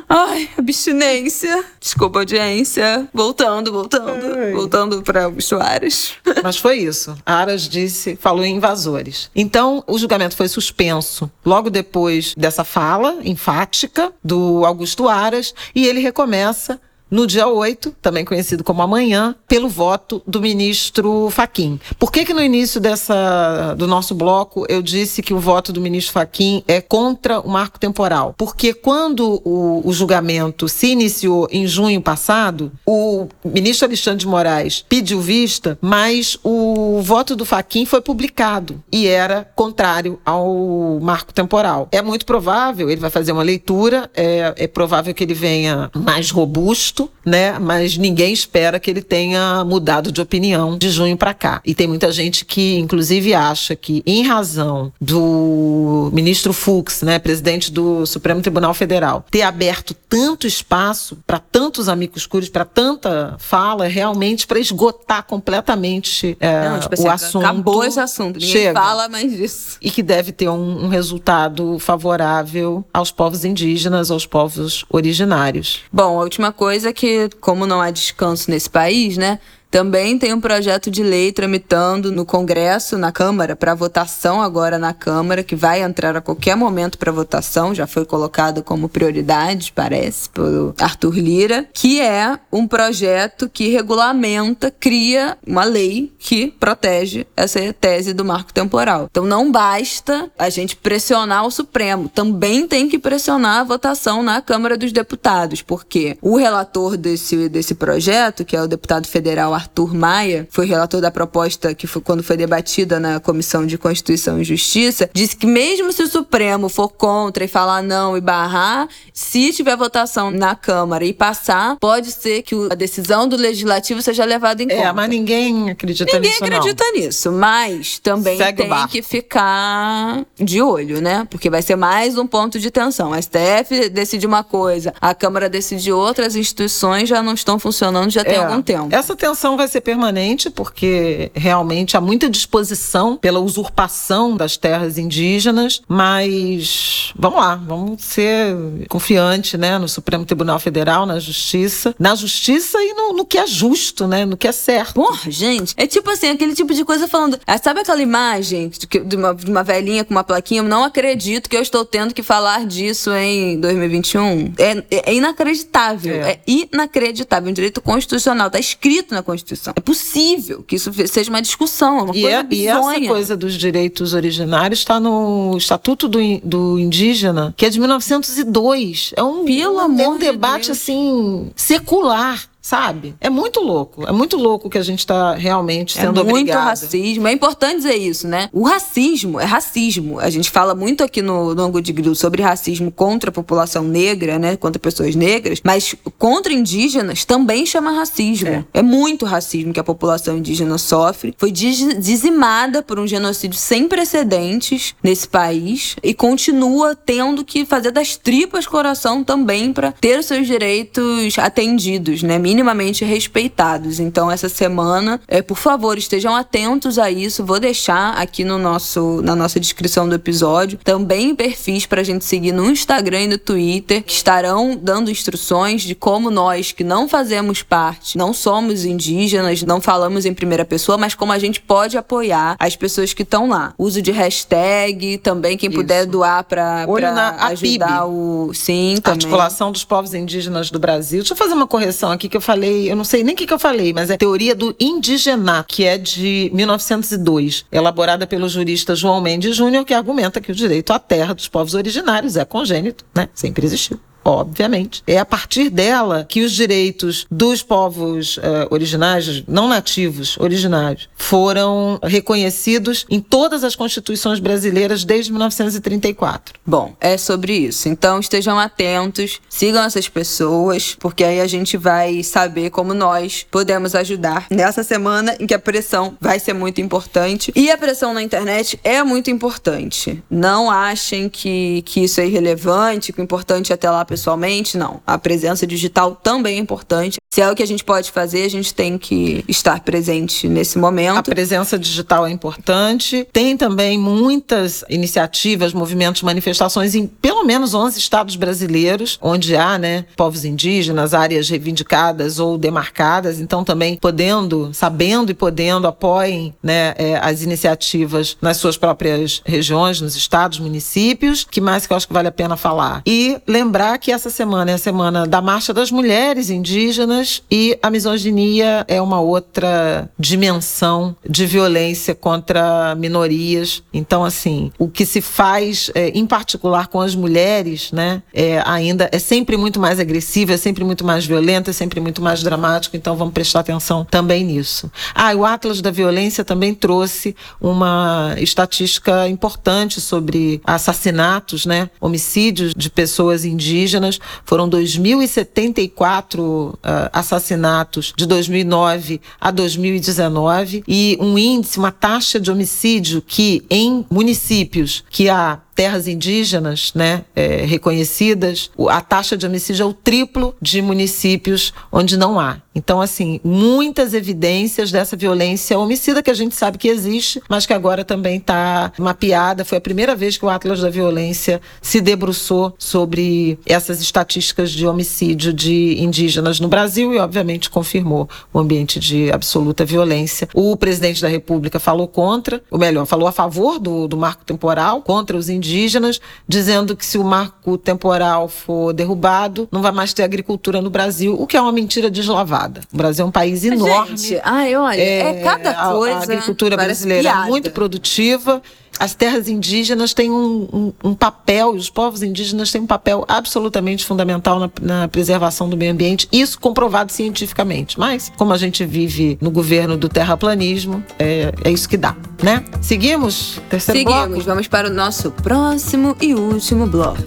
Ai, abstinência. Desculpa, audiência. Voltando, voltando. Ai. Voltando para os Soares. Mas foi isso. Aras disse, falou em invasores. Então, o julgamento foi suspenso logo depois dessa fala enfática do Augusto Aras e ele recomeça no dia 8, também conhecido como amanhã, pelo voto do ministro Faquim. Por que que no início dessa do nosso bloco eu disse que o voto do ministro Faquim é contra o marco temporal? Porque quando o, o julgamento se iniciou em junho passado, o ministro Alexandre de Moraes pediu vista, mas o voto do Faquim foi publicado e era contrário ao marco temporal. É muito provável, ele vai fazer uma leitura, é, é provável que ele venha mais robusto, né? Mas ninguém espera que ele tenha mudado de opinião de junho para cá. E tem muita gente que, inclusive, acha que, em razão do ministro Fux, né, presidente do Supremo Tribunal Federal, ter aberto tanto espaço para tantos amigos curos, para tanta fala, é realmente para esgotar completamente é, Não, tipo o assim, assunto. acabou esse assunto. Ninguém Chega. fala mais disso. E que deve ter um, um resultado favorável aos povos indígenas, aos povos originários. Bom, a última coisa que, como não há descanso nesse país, né? Também tem um projeto de lei tramitando no Congresso, na Câmara, para votação agora na Câmara, que vai entrar a qualquer momento para votação, já foi colocado como prioridade, parece, pelo Arthur Lira, que é um projeto que regulamenta, cria uma lei que protege essa tese do marco temporal. Então não basta a gente pressionar o Supremo, também tem que pressionar a votação na Câmara dos Deputados, porque o relator desse, desse projeto, que é o deputado federal Arthur Maia, foi relator da proposta que foi quando foi debatida na Comissão de Constituição e Justiça, disse que mesmo se o Supremo for contra e falar não e barrar, se tiver votação na Câmara e passar, pode ser que a decisão do legislativo seja levada em É, conta. mas ninguém acredita Ninguém nisso, acredita nisso, mas também Segue tem que ficar de olho, né? Porque vai ser mais um ponto de tensão. A STF decide uma coisa, a Câmara decide outra, as instituições já não estão funcionando já tem É, algum tempo. Essa tensão vai ser permanente, porque realmente há muita disposição pela usurpação das terras indígenas, mas vamos lá, vamos ser confiantes né, no Supremo Tribunal Federal, na Justiça, na Justiça e no, no que é justo, né, no que é certo. Porra, gente, é tipo assim, aquele tipo de coisa falando. Ah, sabe aquela imagem de, uma, de uma velhinha com uma plaquinha? Não acredito que eu estou tendo que falar disso em 2021. É, é- é inacreditável. É. É. inacreditável. Um direito constitucional. Tá escrito na Constituição. É possível que isso seja uma discussão, uma E, coisa é- e essa bizonha. coisa dos direitos originários está no Estatuto do, do Indígena, que é de 1902. É um, Pelo é amor um de debate Deus. assim secular. Sabe? É muito louco. É muito louco que a gente tá realmente É sendo muito obrigado. racismo. É importante dizer isso, né? O racismo é racismo. A gente fala muito aqui no, no Angu de Grilo sobre racismo contra a população negra, né? Contra pessoas negras. Mas contra indígenas também chama racismo. É, muito racismo que a população indígena sofre. Foi diz- dizimada por um genocídio sem precedentes nesse país e continua tendo que fazer das tripas coração também para ter os seus direitos atendidos, né? Minimamente respeitados. Então, essa semana, é, por favor, estejam atentos a isso. Vou deixar aqui no nosso, na nossa descrição do episódio também perfis para a gente seguir no Instagram e no Twitter, que estarão dando instruções de como nós, que não fazemos parte, não somos indígenas, não falamos em primeira pessoa, mas como a gente pode apoiar as pessoas que estão lá. Uso de hashtag, também quem puder Isso. doar para ajudar APIB. o. Sim, também. Articulação dos Povos Indígenas do Brasil. Deixa eu fazer uma correção aqui que eu falei, eu não sei nem o que, que eu falei, mas é teoria do indigenato, que é de 1902, elaborada pelo jurista João Mendes Júnior, que argumenta que o direito à terra dos povos originários é congênito, né? Sempre existiu. Obviamente. É a partir dela que os direitos dos povos eh, originários, não nativos, originários, foram reconhecidos em todas as constituições brasileiras desde 1934. Bom, é sobre isso. Então estejam atentos, sigam essas pessoas, porque aí a gente vai saber como nós podemos ajudar nessa semana em que a pressão vai ser muito importante. E a pressão na internet é muito importante. Não achem que, que isso é irrelevante, que o importante é ter lá pessoalmente. Não. A presença digital também é importante. Se é o que a gente pode fazer, a gente tem que estar presente nesse A momento. presença digital é importante. Tem também muitas iniciativas, movimentos, manifestações em pelo menos 11 estados brasileiros, onde há, né, povos indígenas, áreas reivindicadas ou demarcadas. Então, também podendo, sabendo e podendo, apoiem, né, eh, as iniciativas nas suas próprias regiões, nos estados, municípios. Que mais que eu acho que vale a pena falar? E lembrar que essa semana é a semana da Marcha das Mulheres Indígenas e a misoginia é uma outra dimensão de violência contra minorias. Então, assim, o que se faz, é, em particular com as mulheres, né, é, ainda é sempre muito mais agressivo, é sempre muito mais violento, é sempre muito mais dramático. Então, vamos prestar atenção também nisso. Ah, o Atlas da Violência também trouxe uma estatística importante sobre assassinatos, né, homicídios de pessoas indígenas. Foram 2.074 ah, assassinatos de 2009 a 2019 e um índice, uma taxa de homicídio que em municípios que há terras indígenas, né, é, reconhecidas, a taxa de homicídio é o triplo de municípios onde não há. Então, assim, muitas evidências dessa violência homicida que a gente sabe que existe, mas que agora também está mapeada. Foi a primeira vez que o Atlas da Violência se debruçou sobre essas estatísticas de homicídio de indígenas no Brasil e, obviamente, confirmou o ambiente de absoluta violência. O presidente da República falou contra, ou melhor, falou a favor do, do marco temporal, contra os indígenas, dizendo que se o marco temporal for derrubado, não vai mais ter agricultura no Brasil, o que é uma mentira deslavada. O Brasil é um país enorme. Gente, ai, olha, é, cada a- coisa. A, agricultura parece brasileira piada. é muito produtiva. As terras indígenas têm um, um- um papel, e os povos indígenas têm um papel absolutamente fundamental na, na preservação do meio ambiente, isso comprovado cientificamente. Mas, como a gente vive no governo do terraplanismo, é, é isso que dá, né? Seguimos? Terceiro Seguimos, bloco? vamos para o nosso próximo e último bloco.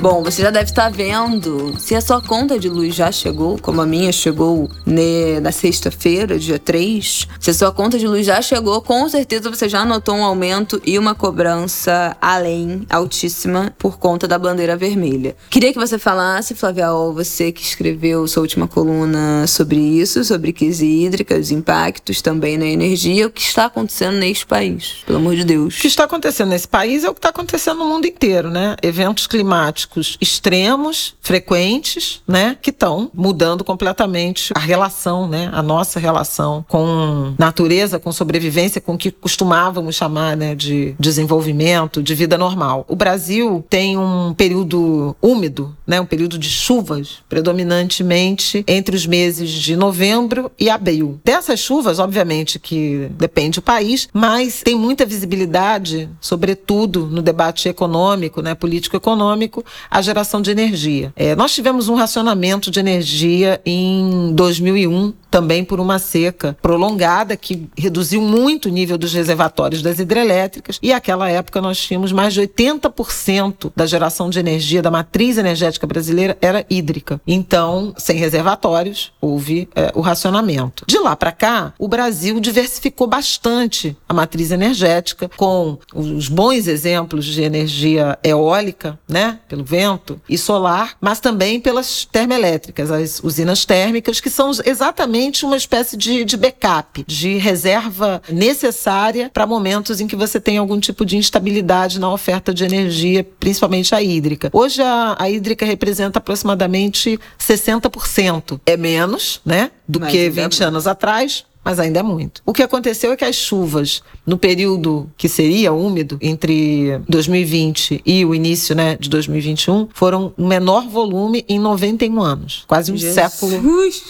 Bom, você já deve estar vendo se a sua conta de luz já chegou, como a minha chegou né, na sexta-feira, dia 3. Se a sua conta de luz já chegou, com certeza você já notou um aumento e uma cobrança além, altíssima, por conta da bandeira vermelha. Queria que você falasse, Flávia Ol, você que escreveu sua última coluna sobre isso, sobre crise hídrica, os impactos também na energia, o que está acontecendo neste país, pelo amor de Deus. O que está acontecendo nesse país é o que está acontecendo no mundo inteiro, né? Eventos climáticos extremos, frequentes, né? Que estão mudando completamente a relação, né? A nossa relação com natureza, com sobrevivência, com o que costumávamos chamar, né? De desenvolvimento, de vida normal. O Brasil tem um período úmido, né? Um período de chuvas, predominantemente entre os meses de novembro e abril. Dessas chuvas, obviamente, que depende do país, mas tem muita visibilidade, sobretudo no debate econômico, né, político-econômico, a geração de energia. É, nós tivemos um racionamento de energia em 2001, também por uma seca prolongada que reduziu muito o nível dos reservatórios das hidrelétricas e naquela época nós tínhamos mais de 80% da geração de energia da matriz energética brasileira era hídrica. Então, sem reservatórios, houve é, o racionamento. De lá para cá, o Brasil diversificou bastante a matriz energética com os bons exemplos de energia eólica, né, pelo vento e solar, mas também pelas termoelétricas, as usinas térmicas que são exatamente realmente uma espécie de, de backup, de reserva necessária para momentos em que você tem algum tipo de instabilidade na oferta de energia, principalmente a hídrica. Hoje a, a hídrica representa aproximadamente 60%. É menos, né? Do Mas que 20 é anos atrás, mas ainda é muito. O que aconteceu é que as chuvas, no período que seria úmido, entre 2020 e o início né, de 2021, foram o menor volume em 91 anos. Quase um Jesus. século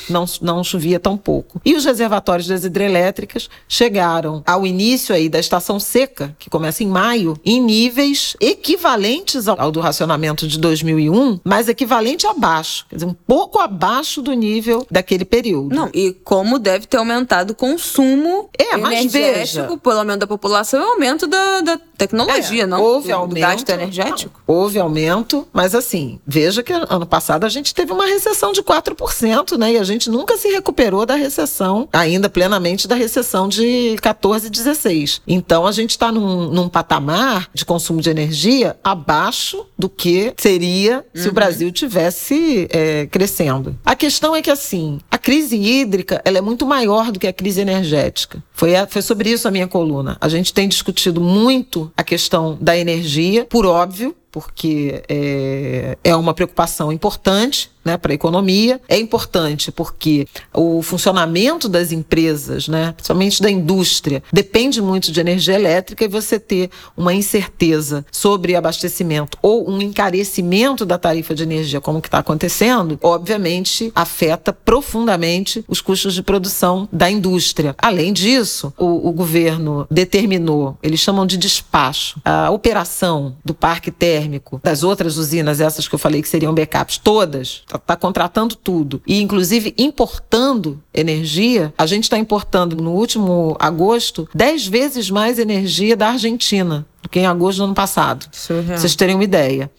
não, não chovia tão pouco. E os reservatórios das hidrelétricas chegaram ao início aí da estação seca, que começa em maio, em níveis equivalentes ao, do racionamento de 2001, mas equivalente abaixo, quer dizer, um pouco abaixo do nível daquele período. Não, e como deve ter aumentado do consumo é, energético, pelo aumento da população e aumento da, da tecnologia, é, não? Houve do, aumento. Do gasto energético? Não, houve aumento, mas assim, veja que ano passado a gente teve uma recessão de 4%, né? E a gente nunca se recuperou da recessão, ainda plenamente da recessão de 14, 16. Então a gente está num, num patamar de consumo de energia abaixo do que seria se uhum. o Brasil tivesse é, crescendo. A questão é que assim, a crise hídrica ela é muito maior do que a crise energética. Foi, a, foi sobre isso a minha coluna. A gente tem discutido muito a questão da energia, por óbvio, porque é, é uma preocupação importante né, para a economia. É importante porque o funcionamento das empresas, né, principalmente da indústria, depende muito de energia elétrica e você ter uma incerteza sobre abastecimento ou um encarecimento da tarifa de energia, como que está acontecendo, obviamente afeta profundamente os custos de produção da indústria. Além disso, o, o governo determinou, eles chamam de despacho, a operação do parque térmico das outras usinas, essas que eu falei que seriam backups, todas está tá contratando tudo e inclusive importando energia, a gente está importando no último agosto 10 vezes mais energia da Argentina do que em agosto do ano passado. Surreal. Vocês terem uma ideia.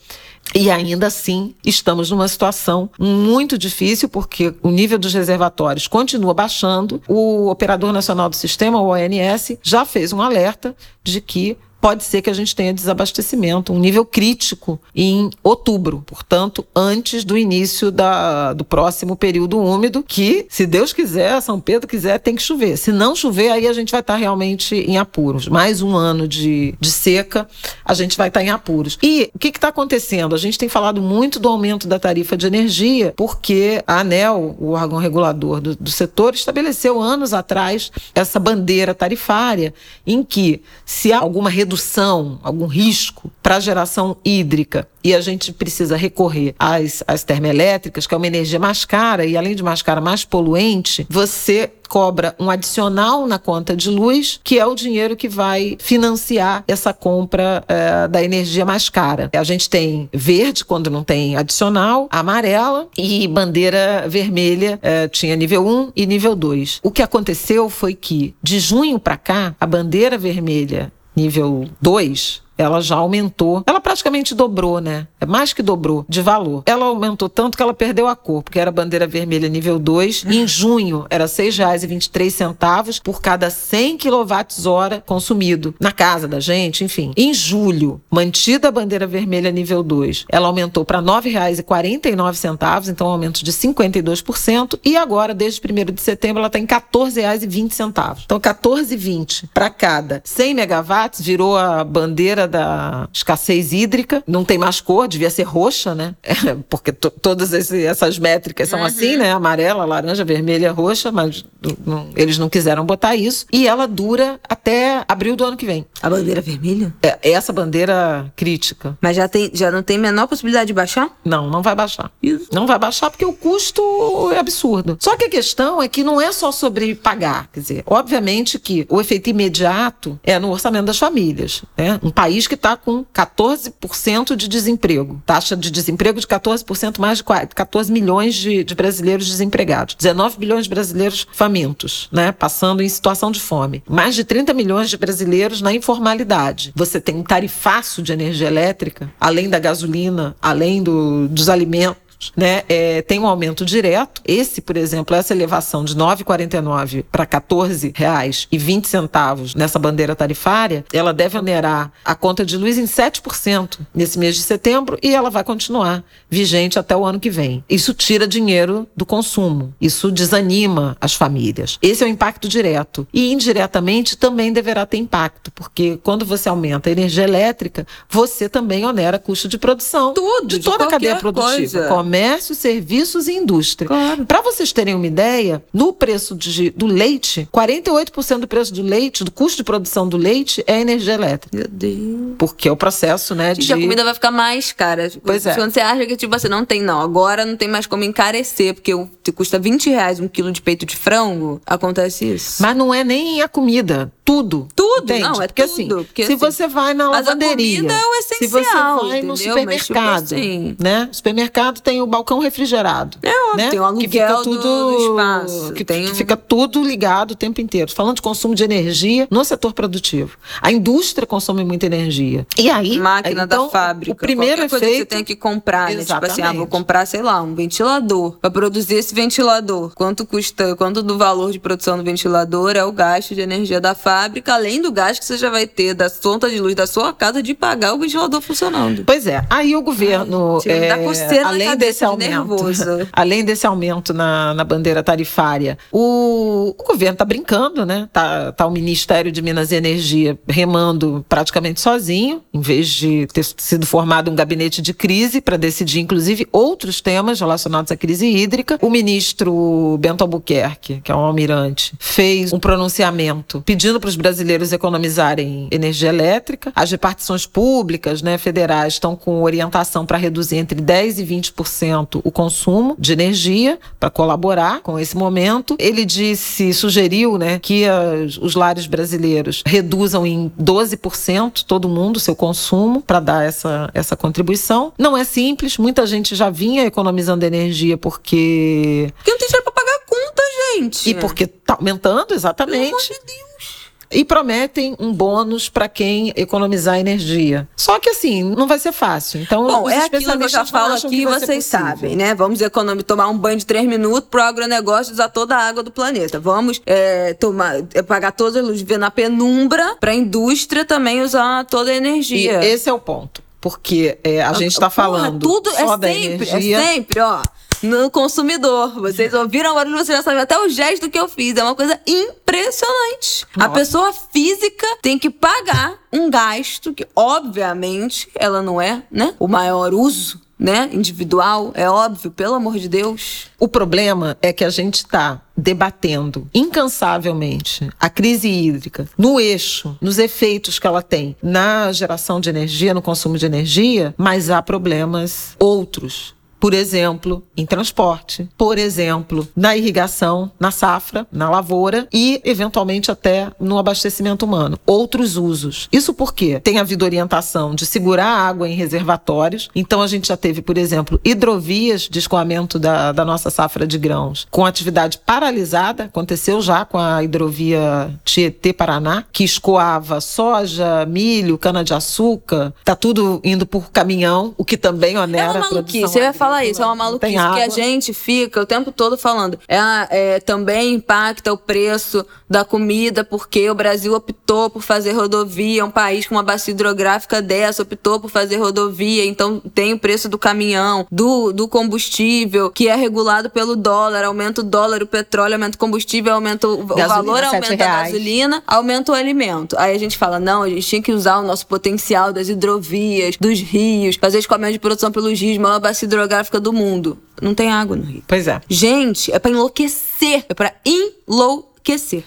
E ainda assim, estamos numa situação muito difícil, porque o nível dos reservatórios continua baixando. O Operador Nacional do Sistema, o ONS, já fez um alerta de que pode ser que a gente tenha desabastecimento, um nível crítico em outubro, portanto, antes do início da, do próximo período úmido, que, se Deus quiser, São Pedro quiser, tem que chover. Se não chover, aí a gente vai estar realmente em apuros. Mais um ano de, de seca, a gente vai estar em apuros. E o que está acontecendo? A gente tem falado muito do aumento da tarifa de energia, porque a ANEL, o órgão regulador do, do setor, estabeleceu anos atrás essa bandeira tarifária em que, se há alguma redução redução, algum risco para a geração hídrica e a gente precisa recorrer às, às termoelétricas, que é uma energia mais cara e, além de mais cara, mais poluente, você cobra um adicional na conta de luz, que é o dinheiro que vai financiar essa compra é, da energia mais cara. A gente tem verde quando não tem adicional, amarela e bandeira vermelha é, tinha nível 1 e nível 2. O que aconteceu foi que de junho para cá, a bandeira vermelha nível 2 ela já aumentou. Ela praticamente dobrou, né? É mais que dobrou de valor. Ela aumentou tanto que ela perdeu a cor, porque era bandeira vermelha nível 2. *laughs* Em junho era R$ 6,23 por cada 100 kWh consumido na casa da gente, enfim. Em julho, mantida a bandeira vermelha nível 2, ela aumentou para R$ 9,49, então um aumento de 52%. E agora, desde 1 de setembro, ela está em R$ 14,20. Então, 14,20 para cada 100 megawatts virou a bandeira da escassez hídrica, não tem mais cor, devia ser roxa, né? É, *laughs* porque todas esse, essas métricas são uhum. assim, né? Amarela, laranja, vermelha, roxa, mas não, eles não quiseram botar isso. E ela dura até abril do ano que vem. A bandeira vermelha? É, essa bandeira crítica. Mas já, tem, já não tem menor possibilidade de baixar? Não, não vai baixar. Isso. Não vai baixar porque o custo é absurdo. Só que a questão é que não é só sobre pagar. Quer dizer, obviamente que o efeito imediato é no orçamento das famílias. Né? Um país país que está com 14% de desemprego, taxa de desemprego de 14%, mais de 14 milhões de, de brasileiros desempregados, 19 milhões de brasileiros famintos, né, passando em situação de fome, mais de 30 milhões de brasileiros na informalidade. Você tem um tarifaço de energia elétrica, além da gasolina, além do, dos alimentos né, é, tem um aumento direto. Esse, por exemplo, essa elevação de 9,49 para 14 reais e 20 centavos nessa bandeira tarifária, ela deve onerar a conta de luz em 7% nesse mês de setembro e ela vai continuar vigente até o ano que vem. Isso tira dinheiro do consumo, isso desanima as famílias. Esse é o impacto direto. E indiretamente também deverá ter impacto, porque quando você aumenta a energia elétrica, você também onera custo de produção Tudo, de de toda a cadeia produtiva. coisa comércio, serviços e indústria. Claro. Para vocês terem uma ideia, no preço de, do leite, 48% do preço do leite, do custo de produção do leite, é energia elétrica. Meu Deus. Porque é o processo, né, Gente, de... a comida vai ficar mais cara. Pois é. Quando você acha que, tipo assim, não tem, não. Agora não tem mais como encarecer, porque custa 20 reais um quilo de peito de frango, acontece isso. Mas não é nem a comida, tudo. Tudo, entende? não, é porque, tudo, Assim, porque, se assim, você vai na mas a lavanderia, comida é o se você essencial, vai no entendeu? Tipo supermercado, assim- né? O supermercado tem o balcão refrigerado. É óbvio, né? tem o aluguel que fica do- tudo, do espaço, Que, tem que fica tudo ligado o tempo inteiro. Falando de consumo de energia no setor produtivo. A indústria consome muita energia. E aí, Máquina então, da fábrica. O primeiro coisa que você efeito tem que comprar, né? Tipo assim, ah, vou comprar, sei lá, um ventilador. Pra produzir esse ventilador. Quanto custa, quanto do valor de produção do ventilador é o gasto de energia da fábrica, além do gasto que você já vai ter da conta de luz da sua casa de pagar o ventilador funcionando. Pois é, aí o governo, Ai, é, coceira além desse de aumento, nervoso. *laughs* além desse aumento na, na bandeira tarifária, o, o governo está brincando, né? Tá, tá o Ministério de Minas e Energia remando praticamente sozinho, em vez de ter sido formado um gabinete de crise para decidir, inclusive, outros temas relacionados à crise hídrica. O ministro Bento Albuquerque, que é um almirante, fez um pronunciamento pedindo para os brasileiros economizarem energia elétrica. As repartições públicas, né, federais, estão com orientação para reduzir entre 10 e 20% o consumo de energia para colaborar com esse momento. Ele disse, sugeriu, né, que as- os lares brasileiros reduzam em 12% todo mundo seu consumo para dar essa, essa contribuição. Não é simples, muita gente já vinha economizando energia porque Porque não tem dinheiro pra pagar a conta, gente. e porque está aumentando, Pelo exatamente. amor de Deus. E prometem um bônus para quem economizar energia. Só que assim, não vai ser fácil. Então, Bom, os é aquilo que eu já falo aqui, vocês sabem, né? Vamos economizar, tomar um banho de três minutos pro agronegócio usar toda a água do planeta. Vamos é, tomar, é, pagar toda a luz, viver na penumbra pra indústria também usar toda a E energia. esse é o ponto. Porque é, a gente está falando tudo só é da sempre, energia. é sempre, ó. No consumidor. Vocês ouviram barulho, vocês já sabem até o gesto que eu fiz. É uma coisa impressionante. A Nossa. pessoa física tem que pagar um gasto que, obviamente, ela não é, né? O maior uso, né? Individual, é óbvio, pelo amor de Deus. O problema é que a gente está debatendo incansavelmente a crise hídrica no eixo, nos efeitos que ela tem na geração de energia, no consumo de energia, mas há problemas outros. Por exemplo, em transporte, por exemplo, na irrigação, na safra, na lavoura e, eventualmente, até no abastecimento humano. Outros usos. Isso porque tem havido orientação de segurar a água em reservatórios. Então, a gente já teve, por exemplo, hidrovias de escoamento da, da nossa safra de grãos com atividade paralisada. Aconteceu já com a hidrovia Tietê-Paraná, que escoava soja, milho, cana-de-açúcar. Tá tudo indo por caminhão, o que também É onera uma a produção eu ia falar agrícola. isso, é uma maluquice que a gente fica o tempo todo falando. É, é, também impacta o preço da comida, porque o Brasil optou por fazer rodovia, é um país com uma bacia hidrográfica dessa, optou por fazer rodovia, então tem o preço do caminhão, do, do combustível, que é regulado pelo dólar, aumenta o dólar, o petróleo, aumenta o combustível, aumenta o, o Gasolina, valor, sete aumenta a reais. gasolina, aumenta o alimento. Aí a gente fala, não, a gente tinha que usar o nosso potencial das hidrovias, dos rios, fazer escoamento de produção pelos rios, maior bacia hidrográfica do mundo. Não tem água no rio. Pois é. Gente, é pra enlouquecer. É pra enlouquecer.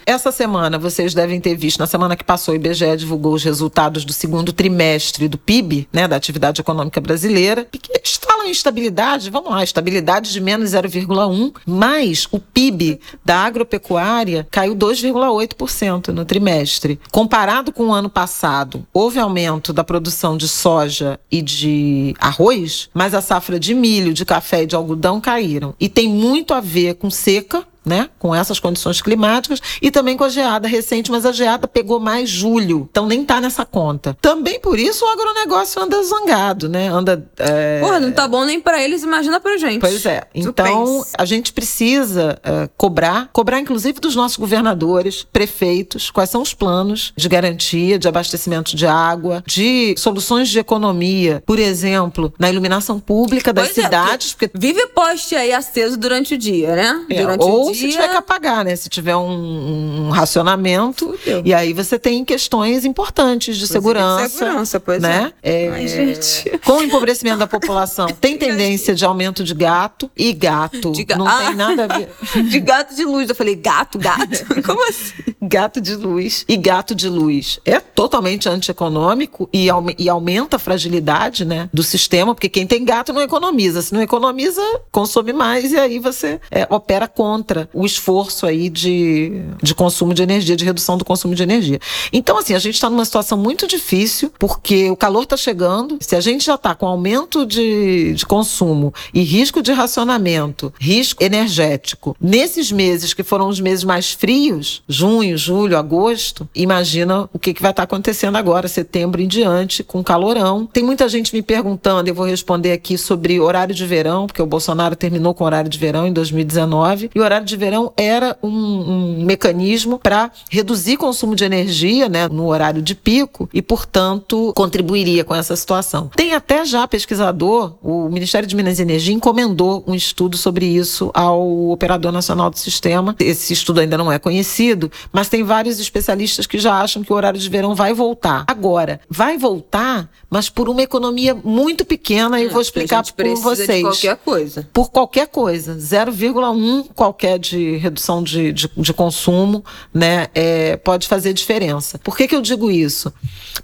Essa semana, vocês devem ter visto, na semana que passou, o IBGE divulgou os resultados do segundo trimestre do PIB, né, da atividade econômica brasileira, que estala uma instabilidade, vamos lá, estabilidade de menos 0,1, mas o PIB da agropecuária caiu 2,8% no trimestre. Comparado com o ano passado, houve aumento da produção de soja e de arroz, mas a safra de milho, de café e de algodão caíram. E tem muito a ver com seca, né, com essas condições climáticas e também com a geada recente, mas a geada pegou mais julho, então nem tá nessa conta. Também por isso o agronegócio anda zangado, né? Anda. É... Porra, não tá bom nem para eles, imagina pra gente. Pois é. Então a gente precisa uh, cobrar, cobrar inclusive dos nossos governadores, prefeitos, quais são os planos de garantia de abastecimento de água, de soluções de economia, por exemplo, na iluminação pública das pois é, cidades. É, porque... Vive poste aí aceso durante o dia, né? É, durante ou se tiver que apagar, né? Se tiver um, um racionamento. Fudeu. E aí você tem questões importantes de segurança. segurança, pois né? é. Ai, gente. Com o empobrecimento da população, *laughs* tem tendência de aumento de gato e gato. Ga não ah, tem nada a ver. *laughs* De gato de luz. Eu falei, gato, gato. *laughs* Como assim? Gato de luz e gato de luz. É totalmente antieconômico e, e aumenta a fragilidade né, do sistema, porque quem tem gato não economiza. Se não economiza, consome mais e aí você é, opera contra o esforço aí de, de consumo de energia, de redução do consumo de energia. Então, assim, a gente está numa situação muito difícil, porque o calor está chegando. Se a gente já está com aumento de, de consumo e risco de racionamento, risco energético, nesses meses que foram os meses mais frios, junho, julho, agosto, imagina o que, que vai estar tá acontecendo agora, setembro em diante, com calorão. Tem muita gente me perguntando, eu vou responder aqui sobre horário de verão, porque o Bolsonaro terminou com horário de verão em 2019, e o horário de verão era um, um mecanismo para reduzir consumo de energia né, no horário de pico e, portanto, contribuiria com essa situação. Tem até já pesquisador, o Ministério de Minas e Energia encomendou um estudo sobre isso ao Operador Nacional do Sistema. Esse estudo ainda não é conhecido, mas tem vários especialistas que já acham que o horário de verão vai voltar. Agora, vai voltar, mas por uma economia muito pequena, e é, vou explicar para vocês. De qualquer coisa. Por qualquer coisa. 0,1 qualquer de redução de, de, de consumo, né, é, pode fazer diferença. Por que, que eu digo isso?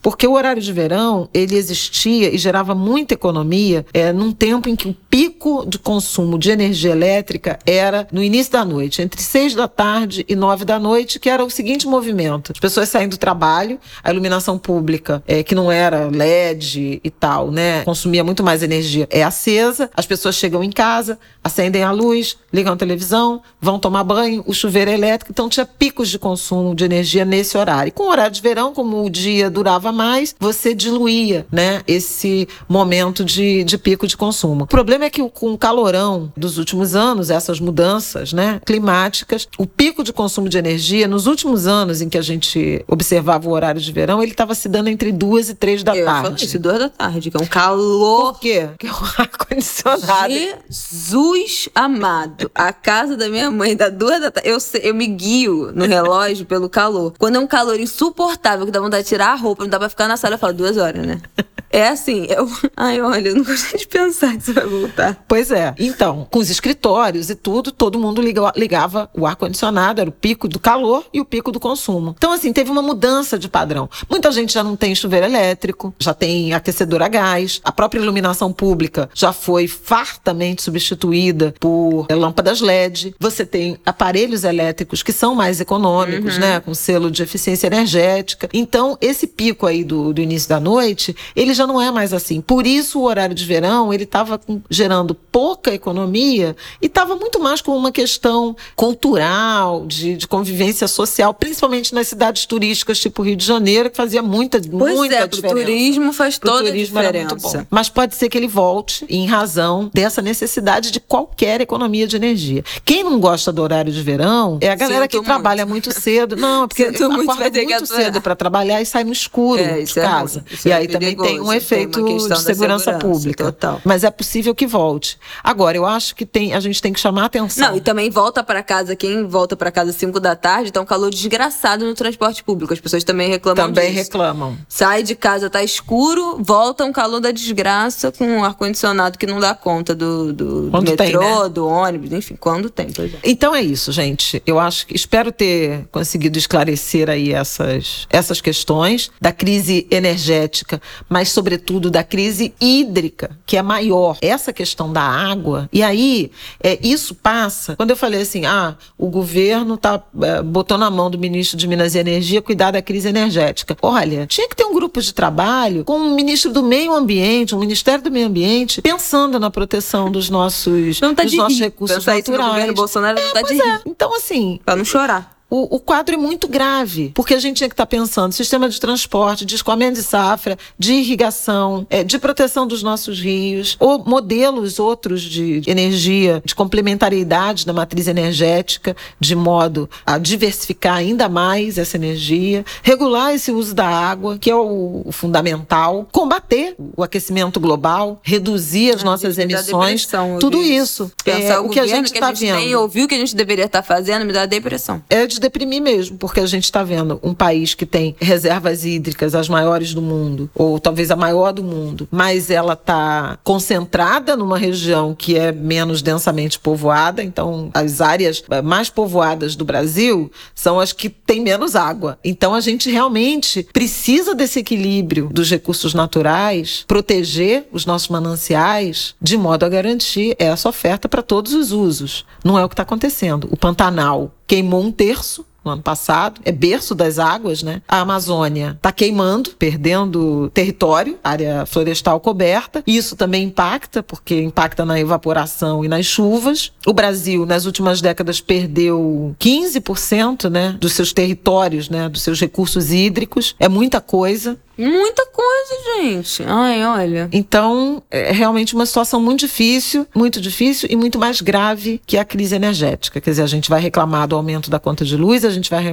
Porque o horário de verão, ele existia e gerava muita economia é, num tempo em que o pico de consumo de energia elétrica era no início da noite, entre seis da tarde e nove da noite, que era o seguinte movimento. As pessoas saindo do trabalho, a iluminação pública, é, que não era LED e tal, né, consumia muito mais energia, é acesa, as pessoas chegam em casa, acendem a luz, ligam a televisão, vão tomar banho, o chuveiro é elétrico, então tinha picos de consumo de energia nesse horário. E com o horário de verão, como o dia durava mais, você diluía, né, esse momento de, de pico de consumo. O problema é que com o calorão dos últimos anos, essas mudanças, né, climáticas, o pico de consumo de energia nos últimos anos em que a gente observava o horário de verão, ele estava se dando entre duas e três da Eu tarde. Isso, duas da tarde, que é um calor. Por quê? *laughs* Que é um ar condicionado. Jesus amado, a casa da minha mãe dá duas da tarde. Eu, eu me guio no relógio pelo calor. Quando é um calor insuportável, que dá vontade de tirar a roupa, não dá pra ficar na sala, eu falo duas horas, né? *laughs* É assim, eu. Ai, olha, eu não gosto de pensar que isso vai voltar. Pois é. Então, com os escritórios e tudo, todo mundo ligava o ar-condicionado, era o pico do calor e o pico do consumo. Então, assim, teve uma mudança de padrão. Muita gente já não tem chuveiro elétrico, já tem aquecedor a gás, a própria iluminação pública já foi fartamente substituída por lâmpadas LED. Você tem aparelhos elétricos que são mais econômicos, uhum. né? Com selo de eficiência energética. Então, esse pico aí do, do início da noite, ele já não é mais assim. Por isso, o horário de verão, ele estava gerando pouca economia e estava muito mais com uma questão cultural, de, de, convivência social, principalmente nas cidades turísticas, tipo Rio de Janeiro, que fazia muita, pois muita é, diferença. O turismo faz pro toda turismo a diferença. Mas pode ser que ele volte em razão dessa necessidade de qualquer economia de energia. Quem não gosta do horário de verão é a galera Sinto que muito. trabalha muito cedo. Não, *laughs* porque Sinto acorda muito, muito cedo para trabalhar e sai no escuro é, de é casa. É e aí também tem um efeito de segurança, segurança, pública. Total. Mas é possível que volte. Agora, eu acho que tem, a gente tem que chamar a atenção. Não, e também volta para casa, quem volta para casa às 5 da tarde, tá um calor desgraçado no transporte público. As pessoas também reclamam Também disso. reclamam. Sai de casa, tá escuro, volta um calor da desgraça com um ar-condicionado que não dá conta do, do, do metrô, tem, né? do ônibus, enfim, quando tem. Pois é. Então é isso, gente. Eu acho que espero ter conseguido esclarecer aí essas, essas questões da crise energética, mas sobretudo da crise hídrica, que é maior. Essa questão da água. E aí, é, isso passa. Quando eu falei assim, ah, o governo tá, é, botou na mão do ministro de Minas e Energia cuidar da crise energética. Olha, tinha que ter um grupo de trabalho com o ministro do Meio Ambiente, o Ministério do Meio Ambiente, pensando na proteção dos nossos, Não tá dos nossos recursos no naturais. É, tá de pois rir. é. Então, assim, Pra não chorar. O, o quadro é muito grave, porque a gente tinha que estar pensando sistema de transporte, de escoamento de safra, de irrigação, eh, de proteção dos nossos rios, ou modelos outros de energia, de complementariedade da matriz energética, de modo a diversificar ainda mais essa energia, regular esse uso da água, que é o, o fundamental, combater o aquecimento global, reduzir as nossas emissões, tudo isso. Pensar É, o, o que a gente está nem vendo ouviu o que a gente deveria estar fazendo me dá depressão. é de deprimir mesmo, porque a gente está vendo um país que tem reservas hídricas as maiores do mundo, ou talvez a maior do mundo, mas ela está concentrada numa região que é menos densamente povoada, então as áreas mais povoadas do Brasil são as que têm menos água. Então a gente realmente precisa desse equilíbrio dos recursos naturais, proteger os nossos mananciais, de modo a garantir essa oferta para todos os usos. Não é o que está acontecendo. O Pantanal queimou um terço no ano passado, é berço das águas, né? A Amazônia está queimando, perdendo território, área florestal coberta. Isso também impacta, porque impacta na evaporação e nas chuvas. O Brasil, nas últimas décadas, perdeu 15% né, dos seus territórios, né, dos seus recursos hídricos. É muita coisa. Muita coisa, gente. Ai, olha. Então, é realmente uma situação muito difícil, muito difícil e muito mais grave que a crise energética. Quer dizer, a gente vai reclamar do aumento da conta de luz, a gente vai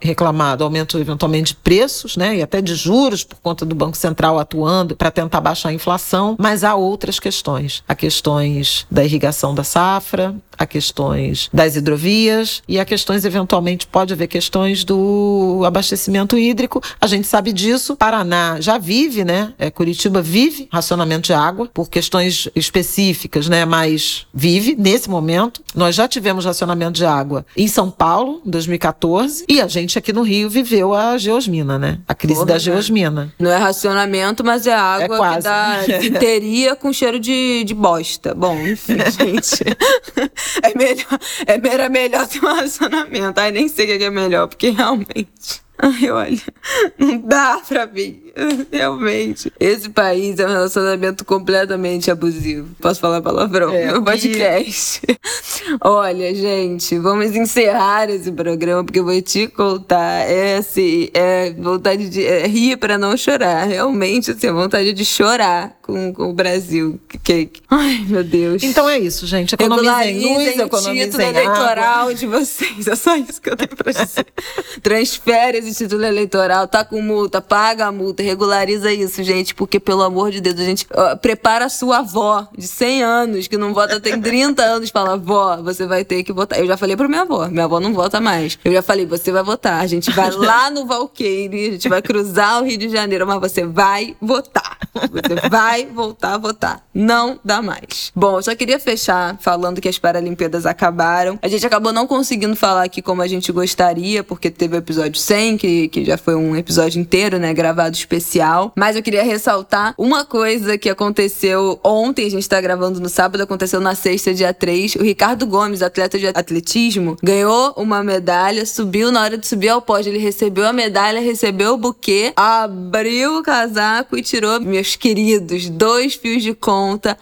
reclamar do aumento eventualmente de preços, né, e até de juros por conta do Banco Central atuando para tentar baixar a inflação, mas há outras questões. Há questões da irrigação da safra, há questões das hidrovias e há questões eventualmente pode haver questões do abastecimento hídrico. A gente sabe disso. Paraná já vive, né? É, Curitiba vive racionamento de água por questões específicas, né? Mas vive nesse momento. Nós já tivemos racionamento de água em São Paulo, em 2014, e a gente aqui no Rio viveu a geosmina, né? A crise da né? geosmina. Não é racionamento, mas é água que quase. dá *laughs* desinteria com cheiro de, de bosta. Bom, enfim, *laughs* gente. É melhor, é, melhor ter um racionamento. Ai, nem sei o que é melhor, porque realmente. *laughs* Ai, olha, não dá pra mim. Realmente. Esse país é um relacionamento completamente abusivo. Posso falar palavrão É, no podcast? *laughs* Olha, gente, vamos encerrar esse programa, porque eu vou te contar. É assim, é vontade de é rir pra não chorar. Realmente, assim, é vontade de chorar com, com o Brasil. Que, que- ai, meu Deus. Então é isso, gente. Economizem luz, economizem título eleitoral de vocês. É só isso que eu tenho pra dizer. *laughs* Transfere título eleitoral, tá com multa, paga a multa, regulariza isso, gente, porque pelo amor de Deus, a gente prepara a sua avó de 100 anos, que não vota tem 30 anos, fala, vó, você vai ter que votar. Eu já falei pra minha avó, minha avó não vota mais. Eu já falei, você vai votar. A gente vai lá no Valqueire, a gente vai cruzar o Rio de Janeiro, mas você vai votar. Você vai voltar a votar. Não dá mais. Bom, eu só queria fechar falando que as Paralimpíadas acabaram. A gente acabou não conseguindo falar aqui como a gente gostaria, porque teve o episódio 100, que, que já foi um episódio inteiro, né, gravado especial. Mas eu queria ressaltar uma coisa que aconteceu ontem, a gente tá gravando no sábado, aconteceu na sexta, dia 3. O Ricardo Gomes, atleta de atletismo, ganhou uma medalha, subiu na hora de subir ao pódio. Ele recebeu a medalha, recebeu o buquê, abriu o casaco e tirou, meus queridos, dois fios de conta,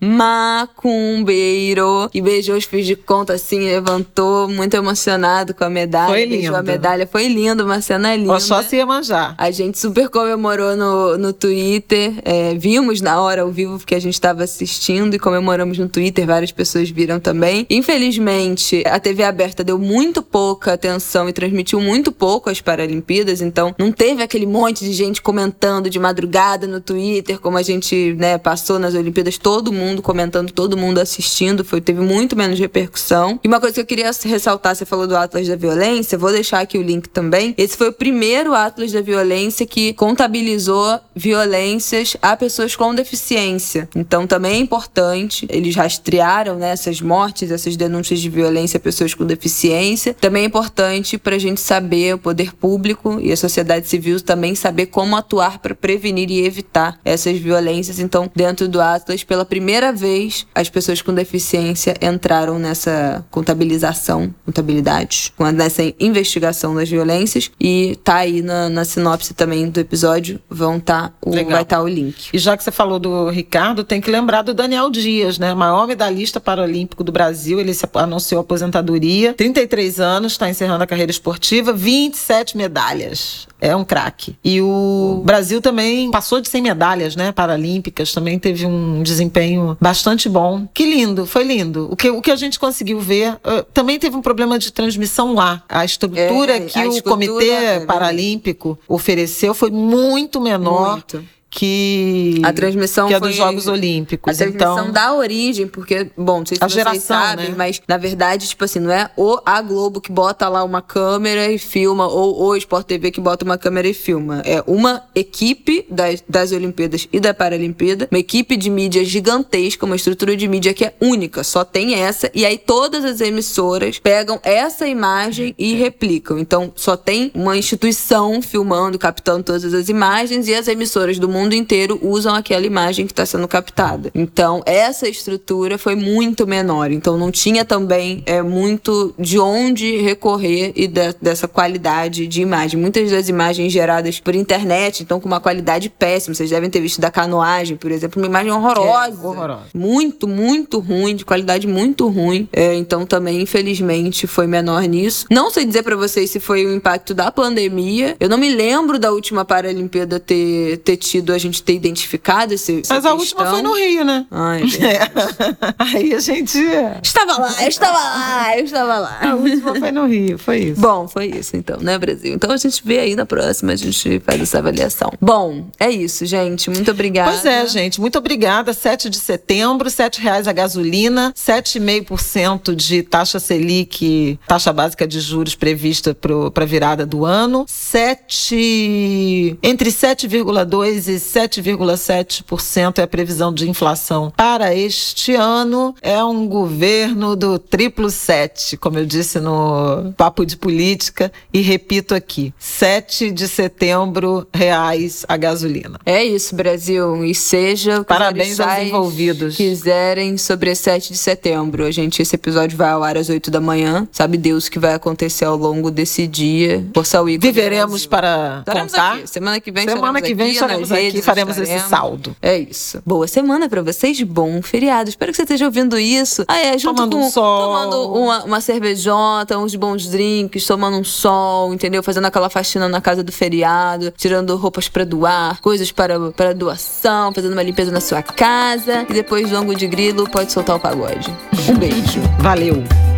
macumbeiro. E beijou os fios de conta assim, levantou, muito emocionado com a medalha. Foi Beijou a lindo. medalha, foi lindo, uma cena linda. Oxóssi ia manjar. A gente super comemorou no, no Twitter. é, vimos na hora ao vivo porque a gente estava assistindo e comemoramos no Twitter. Várias pessoas viram também. Infelizmente, a TV aberta deu muito pouca atenção e transmitiu muito pouco as Paralimpíadas. Então, não teve aquele monte de gente comentando de madrugada no Twitter, como a gente né, passou nas Olimpíadas. Todo mundo comentando, todo mundo assistindo. Foi, teve muito menos repercussão. E uma coisa que eu queria ressaltar: você falou do Atlas da Violência. Vou deixar aqui o link também. Esse foi o primeiro primeiro Atlas da Violência que contabilizou violências a pessoas com deficiência. Então também é importante, eles rastrearam né, essas mortes, essas denúncias de violência a pessoas com deficiência. Também é importante para a gente saber, o poder público e a sociedade civil também saber como atuar para prevenir e evitar essas violências. Então, dentro do Atlas, pela primeira vez, as pessoas com deficiência entraram nessa contabilização, contabilidade, nessa investigação das violências e tá aí na, na sinopse também do episódio, vão tá o, vai estar tá o link. E já que você falou do Ricardo, tem que lembrar do Daniel Dias, né? Maior medalhista paralímpico do Brasil, ele se anunciou aposentadoria, 33 anos, está encerrando a carreira esportiva, 27 medalhas. É um craque. E o Brasil também passou de 100 medalhas, né, paralímpicas, também teve um desempenho bastante bom. Que lindo, foi lindo. O que, o que a gente conseguiu ver, uh, também teve um problema de transmissão lá. A estrutura é, que a o Comitê é Paralímpico ofereceu foi muito menor. Muito que a transmissão que é dos Jogos Olímpicos. A transmissão então, da origem, porque, bom, não sei se a vocês geração, sabem, né? mas na verdade, tipo assim, não é o a Globo que bota lá uma câmera e filma, ou o Sport TV que bota uma câmera e filma. É uma equipe das, das Olimpíadas e da Paralimpíada, uma equipe de mídia gigantesca, uma estrutura de mídia que é única, só tem essa, e aí todas as emissoras pegam essa imagem e replicam. Então, só tem uma instituição filmando, captando todas as imagens, e as emissoras do mundo mundo inteiro usam aquela imagem que está sendo captada. Então, essa estrutura foi muito menor. Então, não tinha também é, muito de onde recorrer e de, dessa qualidade de imagem. Muitas das imagens geradas por internet, então, com uma qualidade péssima. Vocês devem ter visto da canoagem, por exemplo, uma imagem horrorosa. É, horrorosa. Muito, muito ruim, de qualidade muito ruim. É, então, também, infelizmente, foi menor nisso. Não sei dizer para vocês se foi o impacto da pandemia. Eu não me lembro da última Paralimpíada ter, ter tido a gente ter identificado esse. Mas a questão. última foi no Rio, né? Ai, *laughs* é. Aí a gente. Estava lá, eu estava lá, eu estava lá. A última foi no Rio, foi isso. Bom, foi isso então, né, Brasil? Então a gente vê aí na próxima, a gente faz essa avaliação. Bom, é isso, gente. Muito obrigada. Pois é, gente. Muito obrigada. 7 de setembro, R$ reais a gasolina, 7,5% de taxa Selic, taxa básica de juros prevista para a virada do ano. 7, entre 7,2% e 7,7% é a previsão de inflação para este ano. É um governo do triplo sete, como eu disse no papo de política, e repito aqui: 7 de setembro, reais a gasolina. É isso, Brasil. E seja o que Parabéns aos envolvidos. quiserem sobre 7 de setembro. A gente, esse episódio vai ao ar às 8 da manhã. Sabe Deus o que vai acontecer ao longo desse dia. Força Igor. Viveremos para Estaremos contar. aqui. Semana que vem Semana que vem aqui, estaremos nas aqui faremos estaremos. esse saldo. É isso. Boa semana pra vocês, bom feriado. Espero que você esteja ouvindo isso. Ah, é, junto Tomando com, um sol. Tomando uma, uma cervejota, uns bons drinks, tomando um sol, entendeu? Fazendo aquela faxina na casa do feriado, tirando roupas pra doar, coisas para, para doação, fazendo uma limpeza na sua casa. E depois do ângulo de grilo, pode soltar o pagode. Um beijo. Valeu.